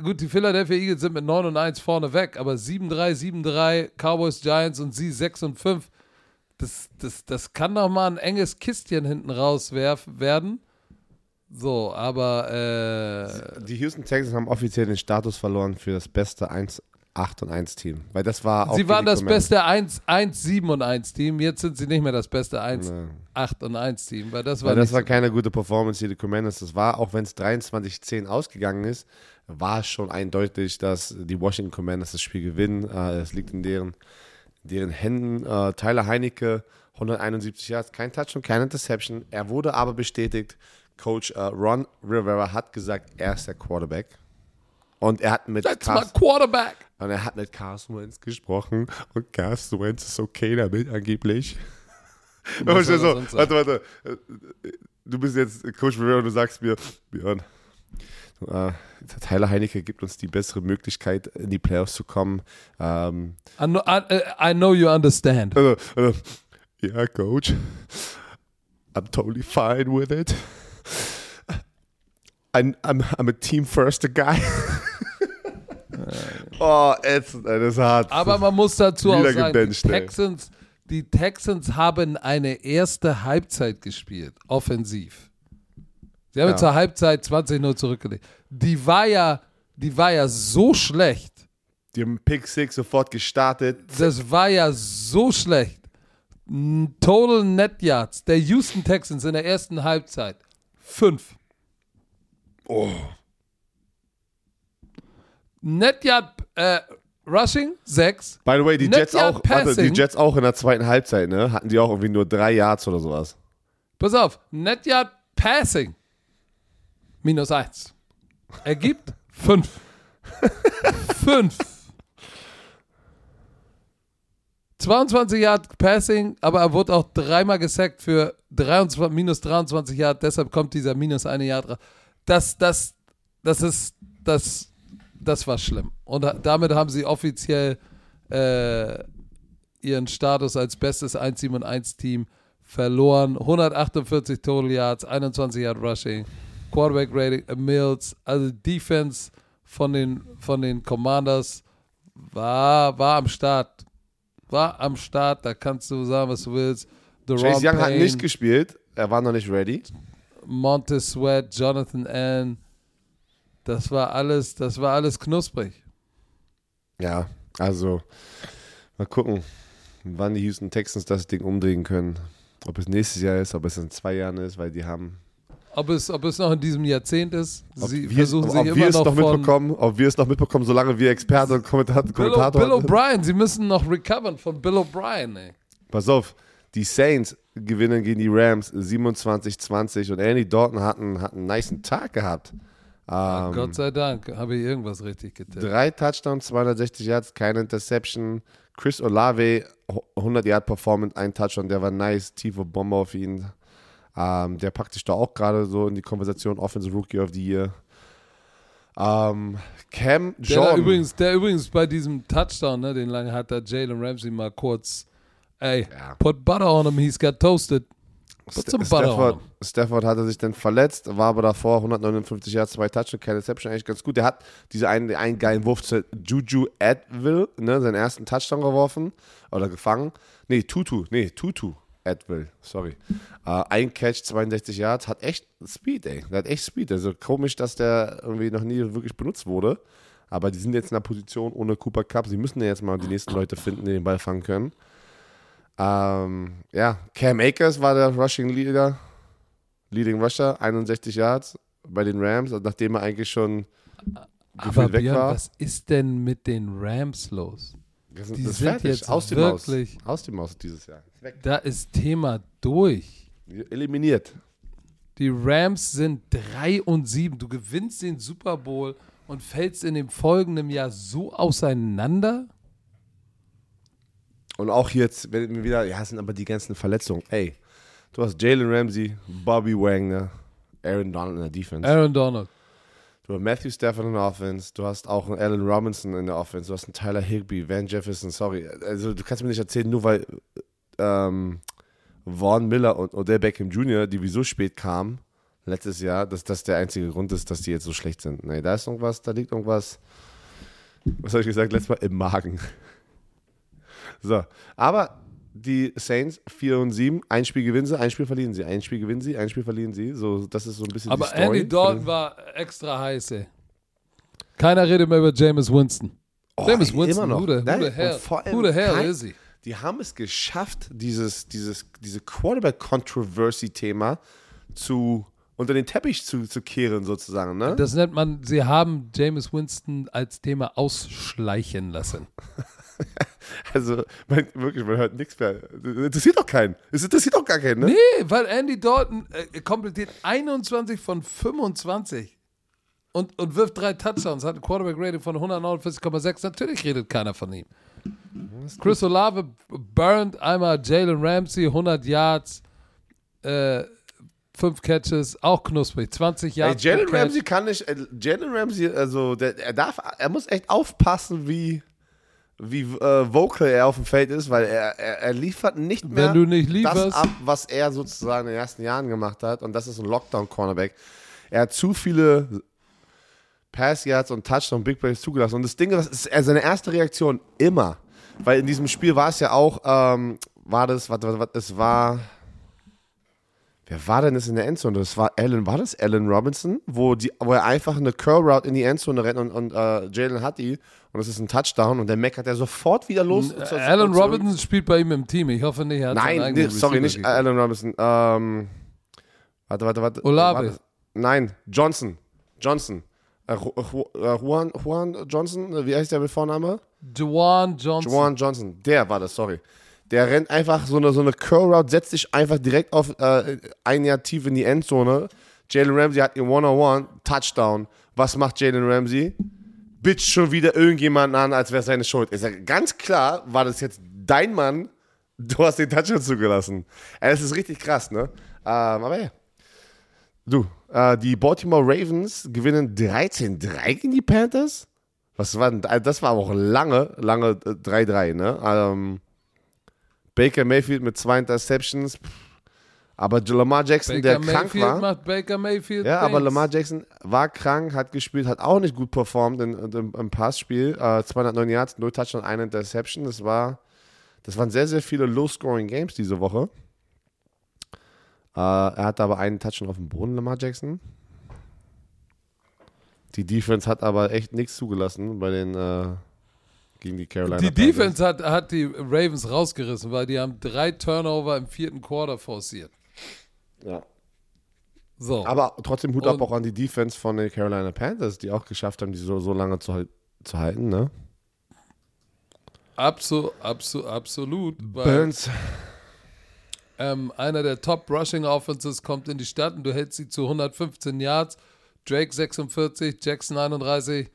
gut, die Philadelphia Eagles sind mit 9 und 1 vorne weg, aber 7-3, 7-3, Cowboys, Giants und sie 6 und 5. Das, das, das kann doch mal ein enges Kistchen hinten rauswerfen werden. So, aber. Äh, die Houston Texans haben offiziell den Status verloren für das beste 1, 8 und 1 Team. Weil das war auch Sie waren das beste 1, 1, 7 und 1 Team. Jetzt sind sie nicht mehr das beste 1, nee. 8 und 1 Team. Weil das war, weil das war so keine gute Performance die Commanders. Das war, auch wenn es 23-10 ausgegangen ist, war schon eindeutig, dass die Washington Commanders das Spiel gewinnen. Äh, es liegt in deren, deren Händen. Äh, Tyler Heinecke, 171 Yards, kein Touch und keine Interception. Er wurde aber bestätigt, Coach äh, Ron Rivera hat gesagt, er ist der Quarterback. Und er hat mit That's Carson, Quarterback. Und er hat mit Carson Wentz gesprochen und Carson Wentz ist okay damit angeblich. Was so, warte, warte. Du bist jetzt Coach Rivera und du sagst mir, Björn, äh, Tyler Heinecke gibt uns die bessere Möglichkeit, in die Playoffs zu kommen. Ähm, I, know, I, I know you understand. Also, also, yeah, Coach. I'm totally fine with it. I'm, I'm, I'm a team first guy. (laughs) oh, ätzend, das ist hart. Aber man muss dazu auch sagen, die Texans, die Texans haben eine erste Halbzeit gespielt, offensiv. Sie haben ja. zur Halbzeit 20-0 zurückgelegt. Die war ja, die war ja so schlecht. Die haben Pick Six sofort gestartet. Das war ja so schlecht. Total Net Yards der Houston Texans in der ersten Halbzeit. Fünf. Oh. Net Yard äh, Rushing, sechs. By the way, die Jets auch, warte, die Jets auch in der zweiten Halbzeit, ne? Hatten die auch irgendwie nur drei Yards oder sowas. Pass auf, Net Yard Passing. Minus eins. Ergibt (laughs) fünf. fünf. 22 Yard Passing, aber er wurde auch dreimal gesackt für 23, minus 23 Yard, deshalb kommt dieser minus eine Yard. Das, das, das ist, das, das war schlimm. Und damit haben sie offiziell äh, ihren Status als bestes 1-7 und 1 Team verloren. 148 Total Yards, 21 Yard Rushing, Quarterback Rating, Mills, also Defense von den, von den Commanders war, war am Start war am Start, da kannst du sagen, was du willst. The Chase Young Payne, hat nicht gespielt, er war noch nicht ready. Montez Sweat, Jonathan Allen, das war alles, das war alles knusprig. Ja, also mal gucken, wann die Houston Texans das Ding umdrehen können. Ob es nächstes Jahr ist, ob es in zwei Jahren ist, weil die haben ob es, ob es noch in diesem Jahrzehnt ist. Sie ob versuchen sich ob immer wir es noch, noch mitbekommen, ob wir es noch mitbekommen, solange wir Experte und Kommentator, Bill, Kommentator Bill O'Brien, sie müssen noch recovern von Bill O'Brien, ey. Pass auf, die Saints gewinnen gegen die Rams 27-20 und Andy Dalton hat einen, hat einen nice Tag gehabt. Ähm, Gott sei Dank habe ich irgendwas richtig getippt. Drei Touchdowns, 260 Yards, keine Interception. Chris Olave, 100 Yard Performance, ein Touchdown, der war nice, tiefe Bombe auf ihn. Ähm, der packt sich da auch gerade so in die Konversation Offensive Rookie of the Year. Ähm, Cam John. Der übrigens, der übrigens bei diesem Touchdown, ne, den lange hat der Jalen Ramsey mal kurz, ey, ja. put butter on him, he's got toasted. Put some butter Stafford, on him. Stafford hatte sich dann verletzt, war aber davor 159 Jahre, zwei Touchdowns, keine Reception, eigentlich ganz gut. Der hat diesen einen, einen geilen Wurf zu Juju Adville, ne, seinen ersten Touchdown geworfen oder gefangen. Nee, Tutu, nee, Tutu Advil, sorry. Uh, ein Catch, 62 Yards, hat echt Speed, ey. Der hat echt Speed. Also komisch, dass der irgendwie noch nie wirklich benutzt wurde. Aber die sind jetzt in einer Position ohne Cooper Cup. Sie müssen ja jetzt mal die nächsten Leute finden, die den Ball fangen können. Ähm, ja, Cam Akers war der Rushing Leader, Leading Rusher, 61 Yards bei den Rams, nachdem er eigentlich schon Aber weg Björn, war. was ist denn mit den Rams los? Das, die das sind fertig. jetzt aus wirklich Maus. aus dem Maus dieses Jahr. Ist da ist Thema durch. Eliminiert. Die Rams sind 3 und 7. Du gewinnst den Super Bowl und fällst in dem folgenden Jahr so auseinander. Und auch jetzt, wenn wir wieder, ja, sind aber die ganzen Verletzungen. Ey, du hast Jalen Ramsey, Bobby Wagner, Aaron Donald in der Defense. Aaron Donald. Du hast Matthew Stafford in der Offense, du hast auch einen Allen Robinson in der Offense, du hast einen Tyler Higby, Van Jefferson, sorry. Also du kannst mir nicht erzählen, nur weil ähm, Vaughn Miller und Odell Beckham Jr., die wie so spät kamen, letztes Jahr, dass das der einzige Grund ist, dass die jetzt so schlecht sind. Nee, da ist irgendwas, da liegt irgendwas, was habe ich gesagt, letztes Mal im Magen. So, aber die Saints 4 und 7, ein Spiel gewinnen sie, ein Spiel verlieren sie, ein Spiel gewinnen sie, ein Spiel verlieren sie. So, das ist so ein bisschen Aber Andy Dalton war extra heiß, ey. Keiner redet mehr über Jameis Winston. Oh, James Winston, immer noch. Who the, who the hell, who the hell is he? Die haben es geschafft, dieses, dieses, diese Quarterback-Controversy-Thema zu unter den Teppich zu, zu kehren, sozusagen. Ne? Das nennt man, sie haben James Winston als Thema ausschleichen lassen. (laughs) (laughs) also, man, wirklich, man hört nichts mehr. Das interessiert doch keinen. Es interessiert doch gar keinen, ne? Nee, weil Andy Dalton äh, komplettiert 21 von 25 und, und wirft drei Touchdowns, hat ein Quarterback-Rating von 149,6. Natürlich redet keiner von ihm. Chris Olave burned einmal Jalen Ramsey, 100 Yards, äh, 5 Catches, auch knusprig, 20 Yards. Jalen Ramsey kann nicht, äh, Jalen Ramsey, also der, er darf, er muss echt aufpassen, wie, wie äh, vocal er auf dem Feld ist, weil er, er, er liefert nicht mehr nicht das ab, was er sozusagen in den ersten Jahren gemacht hat und das ist ein Lockdown-Cornerback. Er hat zu viele Pass Yards und Touchdown Big Plays zugelassen. Und das Ding, das ist seine erste Reaktion immer. Weil in diesem Spiel war es ja auch, ähm, war das, warte, warte, warte, es war. Wer war denn das in der Endzone? Das war Allen, war das Allen Robinson, wo, die, wo er einfach eine Curl Route in die Endzone rennt und, und äh, Jalen hat die und das ist ein Touchdown und der meckert er sofort wieder los. Äh, Allen Robinson spielt bei ihm im Team. Ich hoffe nicht, er hat Nein, nee, sorry, nicht Allen Robinson. Ähm, warte, warte, warte. Olave. Nein, Johnson. Johnson. Äh, äh, Juan, Juan Johnson, äh, wie heißt der mit Vorname? Juan Johnson. Juan Johnson, der war das, sorry. Der rennt einfach so eine, so eine Curl Route, setzt sich einfach direkt auf äh, ein Jahr tief in die Endzone. Jalen Ramsey hat ihn One-on-One, Touchdown. Was macht Jalen Ramsey? Bitch schon wieder irgendjemanden an, als wäre seine Schuld. Ist ja ganz klar, war das jetzt dein Mann, du hast den Touchdown zugelassen. Es ist richtig krass, ne? Ähm, aber ja. Du, äh, die Baltimore Ravens gewinnen 13-3 gegen die Panthers. Was war denn, also das war auch lange, lange 3-3, äh, ne? Ähm, Baker Mayfield mit zwei Interceptions. Aber Lamar Jackson, Baker der Mayfield krank war. Macht Baker Mayfield ja, aber Lamar Jackson war krank, hat gespielt, hat auch nicht gut performt im, im, im Passspiel. Äh, 209 Yards, 0 Touchdown, 1 Interception. Das, war, das waren sehr, sehr viele Low-Scoring-Games diese Woche. Äh, er hat aber einen Touchdown auf dem Boden, Lamar Jackson. Die Defense hat aber echt nichts zugelassen bei den äh, gegen die Carolina. Die Panthers. Defense hat, hat die Ravens rausgerissen, weil die haben drei Turnover im vierten Quarter forciert. Ja. So. Aber trotzdem Hut ab auch an die Defense von den Carolina Panthers, die auch geschafft haben, die so, so lange zu, zu halten, ne? Absolut, absolut, absolut. Burns ähm, einer der Top Rushing Offenses kommt in die Stadt und du hältst sie zu 115 Yards. Drake 46, Jackson 31.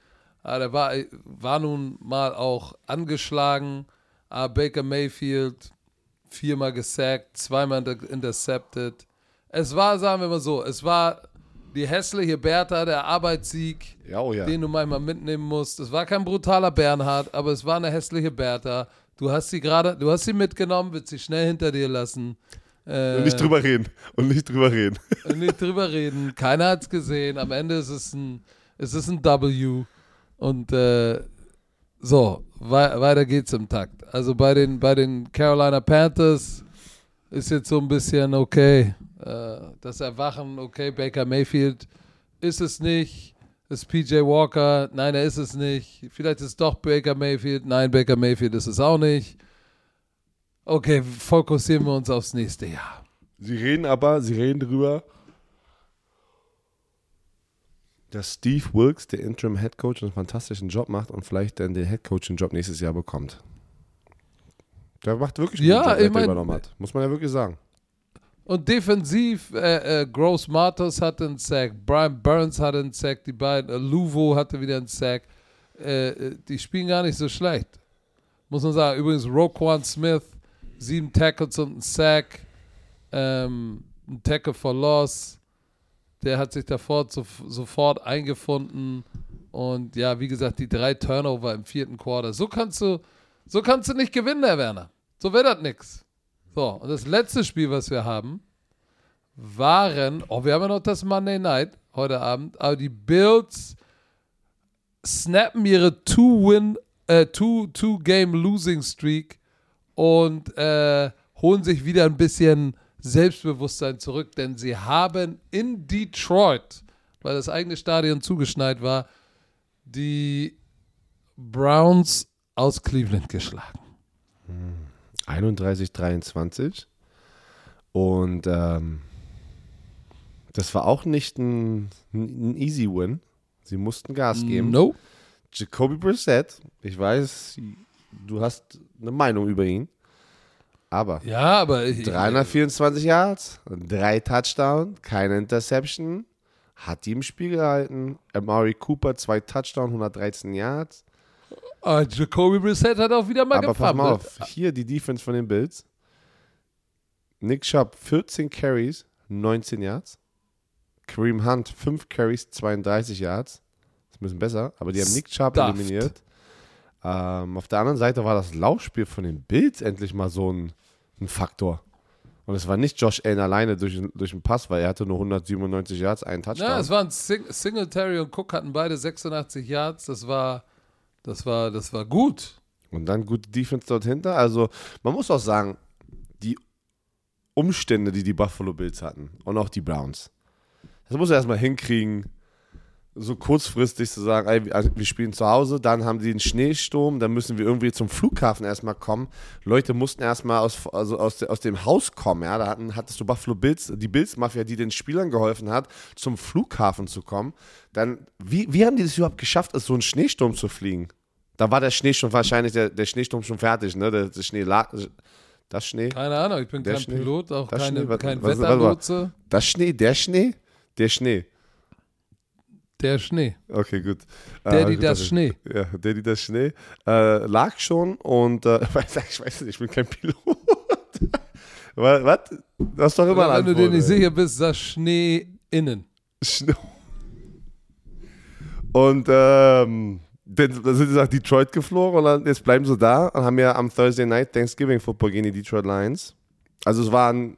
Ah, der war, war nun mal auch angeschlagen. Ah, Baker Mayfield viermal gesackt, zweimal intercepted. Es war, sagen wir mal so, es war die hässliche Bertha, der Arbeitssieg, ja, oh ja. den du manchmal mitnehmen musst. Es war kein brutaler Bernhard, aber es war eine hässliche Bertha. Du hast sie gerade, du hast sie mitgenommen, willst sie schnell hinter dir lassen. Äh, und nicht drüber reden. Und nicht drüber reden. Und nicht drüber reden. Keiner hat es gesehen. Am Ende ist es ein, es ist ein W. Und äh, so, wei weiter geht's im Takt. Also bei den, bei den Carolina Panthers ist jetzt so ein bisschen okay. Äh, das Erwachen, okay, Baker Mayfield ist es nicht. Ist PJ Walker? Nein, er ist es nicht. Vielleicht ist es doch Baker Mayfield. Nein, Baker Mayfield ist es auch nicht. Okay, fokussieren wir uns aufs nächste Jahr. Sie reden aber, sie reden drüber, dass Steve Wilkes, der Interim Head Coach, einen fantastischen Job macht und vielleicht dann den Head Coaching Job nächstes Jahr bekommt. Der macht wirklich einen ja, Job, ich mein, übernommen hat. Muss man ja wirklich sagen. Und defensiv, äh, äh, Gross Matos hatte einen Sack, Brian Burns hatte einen Sack, die beiden, äh, Luvo hatte wieder einen Sack. Äh, äh, die spielen gar nicht so schlecht. Muss man sagen. Übrigens, Roquan Smith, sieben Tackles und ein Sack, ähm, ein Tackle for Loss. Der hat sich davor so, sofort eingefunden. Und ja, wie gesagt, die drei Turnover im vierten Quarter. So kannst du, so kannst du nicht gewinnen, Herr Werner. So wird das nichts. So, und das letzte Spiel, was wir haben, waren, oh, wir haben ja noch das Monday Night heute Abend, aber die Bills snappen ihre Two-Win, äh, Two-Game-Losing-Streak und äh, holen sich wieder ein bisschen Selbstbewusstsein zurück, denn sie haben in Detroit, weil das eigene Stadion zugeschneit war, die Browns aus Cleveland geschlagen. 31-23. Und ähm, das war auch nicht ein, ein easy Win. Sie mussten Gas geben. No. Jacoby Brissett, ich weiß, du hast eine Meinung über ihn. Aber, ja, aber 324 Yards, drei Touchdowns, keine Interception, hat die im Spiel gehalten. Amari Cooper, zwei Touchdowns, 113 Yards. Ah, Jacoby Brissett hat auch wieder mal Aber pass mal auf, hier die Defense von den Bills. Nick Chubb, 14 Carries, 19 Yards. Kareem Hunt, 5 Carries, 32 Yards. Das ist ein bisschen besser, aber die haben Nick Chubb Stuffed. eliminiert. Ähm, auf der anderen Seite war das Laufspiel von den Bills endlich mal so ein, ein Faktor. Und es war nicht Josh Allen alleine durch, durch den Pass, weil er hatte nur 197 Yards, einen Touchdown. Ja, es waren Sing Singletary und Cook hatten beide 86 Yards. Das war das war, das war gut. Und dann gute Defense dort hinter. Also, man muss auch sagen, die Umstände, die die Buffalo Bills hatten und auch die Browns, das muss er erstmal hinkriegen, so kurzfristig zu sagen, ey, also wir spielen zu Hause, dann haben sie einen Schneesturm, dann müssen wir irgendwie zum Flughafen erstmal kommen. Leute mussten erstmal aus, also aus, aus dem Haus kommen, ja. Da hatten, hattest du Buffalo Bills, die Bills-Mafia, die den Spielern geholfen hat, zum Flughafen zu kommen. Dann, wie, wie haben die das überhaupt geschafft, aus so einen Schneesturm zu fliegen? Da war der Schnee schon wahrscheinlich, der, der Schneesturm schon fertig, ne? Der, der Schnee lag. Das Schnee? Keine Ahnung, ich bin kein Schnee, Pilot, auch keine, Schnee, kein was, Wetterlotse. Das Schnee, der Schnee? Der Schnee. Der Schnee. Okay, gut. Daddy äh, das Schnee. Ja, Daddy das Schnee. Äh, lag schon und äh, (laughs) ich weiß nicht, ich bin kein Pilot. Was? Du hast doch immer Wenn du dir nicht sicher bist, sag Schnee innen. Schnee. Und ähm, dann sind sie nach Detroit geflogen und dann, jetzt bleiben sie da und haben ja am Thursday Night Thanksgiving Football gegen die Detroit Lions. Also es war ein,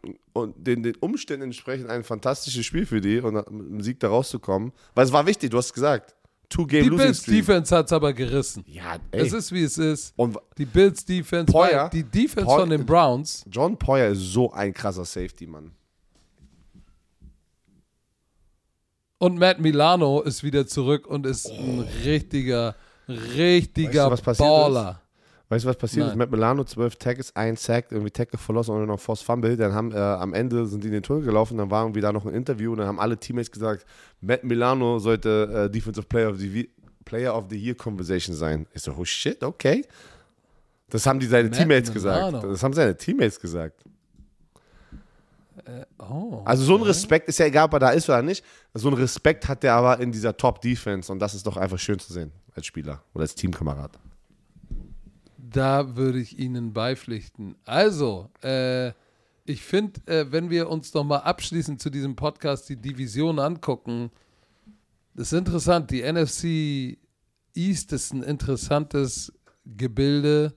den, den, Umständen entsprechend ein fantastisches Spiel für die und mit einem Sieg da rauszukommen. Weil es war wichtig, du hast es gesagt. Two Game die Bills. Defense hat es aber gerissen. Ja, ey. Es ist wie es ist. Und die Bills Defense, Poyer, die Defense Poyer, von den Browns. John Poyer ist so ein krasser Safety, Mann. Und Matt Milano ist wieder zurück und ist oh. ein richtiger, richtiger weißt du, Baller. Ist? Weißt du, was passiert Nein. ist? Matt Milano, 12 Tackles, ein Sack, irgendwie Tackle verloren und noch Force Fumble. Dann haben äh, am Ende sind die in den Tunnel gelaufen, dann war irgendwie da noch ein Interview und dann haben alle Teammates gesagt, Matt Milano sollte äh, Defensive Player of, the, Player of the Year Conversation sein. Ich so, oh shit, okay. Das haben die seine Matt Teammates Milano. gesagt. Das haben seine Teammates gesagt. Äh, oh, also so ein Respekt ist ja egal, ob er da ist oder nicht. So ein Respekt hat der aber in dieser Top-Defense und das ist doch einfach schön zu sehen als Spieler oder als Teamkamerad. Da würde ich Ihnen beipflichten. Also, äh, ich finde, äh, wenn wir uns nochmal abschließend zu diesem Podcast die Division angucken, das ist interessant. Die NFC East ist ein interessantes Gebilde.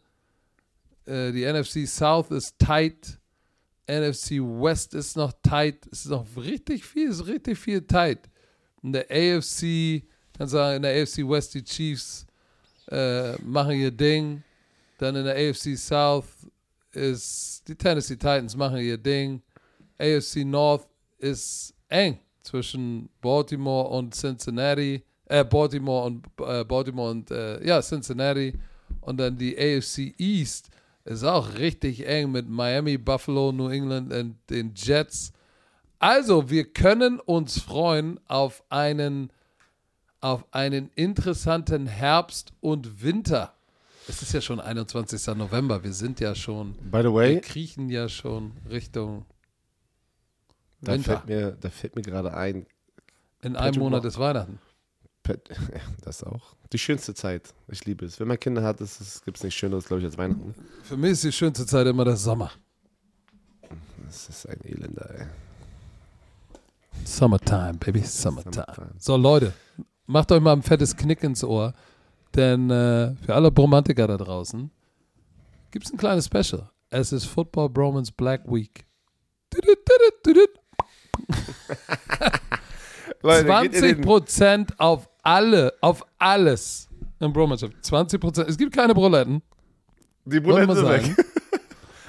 Äh, die NFC South ist tight. NFC West ist noch tight. Es ist noch richtig viel, ist richtig viel tight. In der AFC, kann sagen, in der AFC West die Chiefs äh, machen ihr Ding. Dann in der AFC South ist die Tennessee Titans machen ihr Ding. AFC North ist eng zwischen Baltimore und Cincinnati. Äh, Baltimore und äh, Baltimore und äh, ja, Cincinnati. Und dann die AFC East ist auch richtig eng mit Miami, Buffalo, New England und den Jets. Also, wir können uns freuen auf einen, auf einen interessanten Herbst und Winter. Es ist ja schon 21. November. Wir sind ja schon. By the way. Wir kriechen ja schon Richtung. Da Winter. fällt mir, da fällt mir gerade ein. In einem Monat ist Weihnachten. (laughs) Das auch. Die schönste Zeit. Ich liebe es. Wenn man Kinder hat, gibt es nichts Schöneres, glaube ich, als Weihnachten. Für mich ist die schönste Zeit immer der Sommer. Das ist ein Elender, ey. Summertime, baby, summertime. summertime. So, Leute, macht euch mal ein fettes Knick ins Ohr. Denn äh, für alle Bromantiker da draußen gibt es ein kleines Special. Es ist Football Bromance Black Week. 20 (laughs) Prozent auf alle, auf alles im Bromance. 20 Prozent. Es gibt keine Bruletten. Die (laughs) Bruletten sind weg.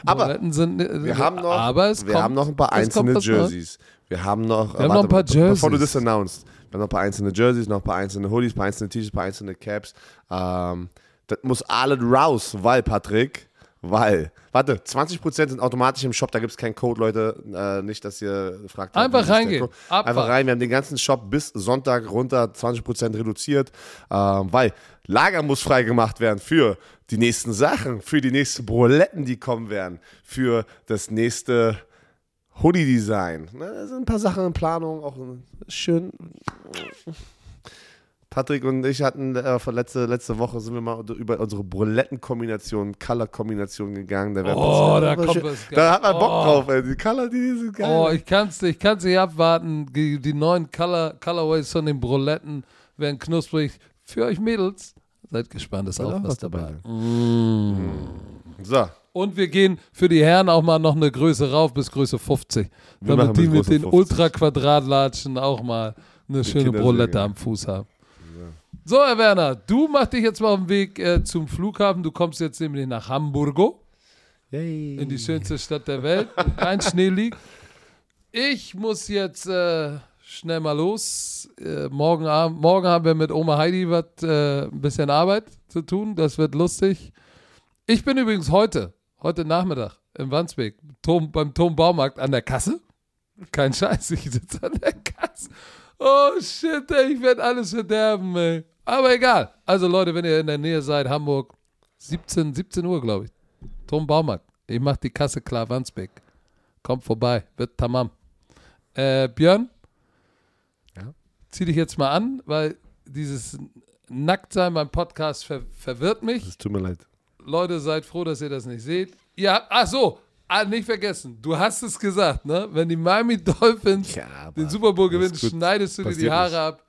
aber sind, wir haben noch, aber wir kommt, haben noch ein paar einzelne Jerseys. Wir haben noch, wir haben noch ein paar Jerseys. Bevor du das announced, wir haben noch ein paar einzelne Jerseys, noch ein paar einzelne Hoodies, ein paar einzelne T-Shirts, ein paar einzelne Caps. Ähm, Das muss alles raus, weil, Patrick, weil, warte, 20% sind automatisch im Shop, da gibt es keinen Code, Leute. Äh, nicht, dass ihr fragt. Einfach reingehen. Einfach rein. Wir haben den ganzen Shop bis Sonntag runter 20% reduziert, äh, weil Lager muss freigemacht werden für die nächsten Sachen, für die nächsten Broletten, die kommen werden, für das nächste Hoodie-Design. Da sind ein paar Sachen in Planung, auch schön. Patrick und ich hatten äh, letzte, letzte Woche sind wir mal über unsere Brulettenkombination, Color-Kombination gegangen. Da oh, da kommt schön. was Da hat man Bock oh. drauf, ey. Die Color, die sind geil. Oh, ich kann's, ich kann's nicht abwarten. Die, die neuen Color, Colorways von den Bruletten werden knusprig. Für euch Mädels, seid gespannt, ist auch, auch was dabei. dabei. Mm. So. Und wir gehen für die Herren auch mal noch eine Größe rauf bis Größe 50. Wir damit die mit den Ultra-Quadratlatschen auch mal eine schöne Brulette am Fuß haben. So, Herr Werner, du machst dich jetzt mal auf den Weg äh, zum Flughafen. Du kommst jetzt nämlich nach Hamburgo. Yay. In die schönste Stadt der Welt. Kein Schnee liegt. Ich muss jetzt äh, schnell mal los. Äh, morgen, Abend, morgen haben wir mit Oma Heidi was, äh, ein bisschen Arbeit zu tun. Das wird lustig. Ich bin übrigens heute, heute Nachmittag im Wandsbek, Tom, beim Tom Baumarkt an der Kasse. Kein Scheiß, ich sitze an der Kasse. Oh shit, ey, ich werde alles verderben, ey. Aber egal. Also Leute, wenn ihr in der Nähe seid, Hamburg, 17, 17 Uhr, glaube ich. Tom Baumarkt. Ich mache die Kasse klar, Wandsbek. Kommt vorbei, wird tamam. Äh, Björn? Ja? Zieh dich jetzt mal an, weil dieses Nacktsein beim Podcast ver verwirrt mich. Es tut mir leid. Leute, seid froh, dass ihr das nicht seht. Ja, ach so, ah, nicht vergessen, du hast es gesagt, ne? Wenn die Miami Dolphins ja, den Super Bowl gewinnen, schneidest du dir die Haare nicht. ab.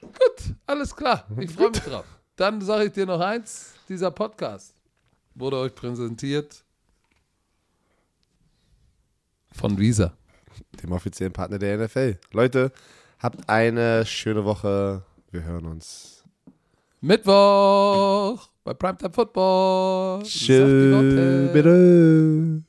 Gut, alles klar. Ich freue mich drauf. Dann sage ich dir noch eins: dieser Podcast wurde euch präsentiert von Visa, dem offiziellen Partner der NFL. Leute, habt eine schöne Woche. Wir hören uns. Mittwoch bei Primetime Football. Tschüss, bitte.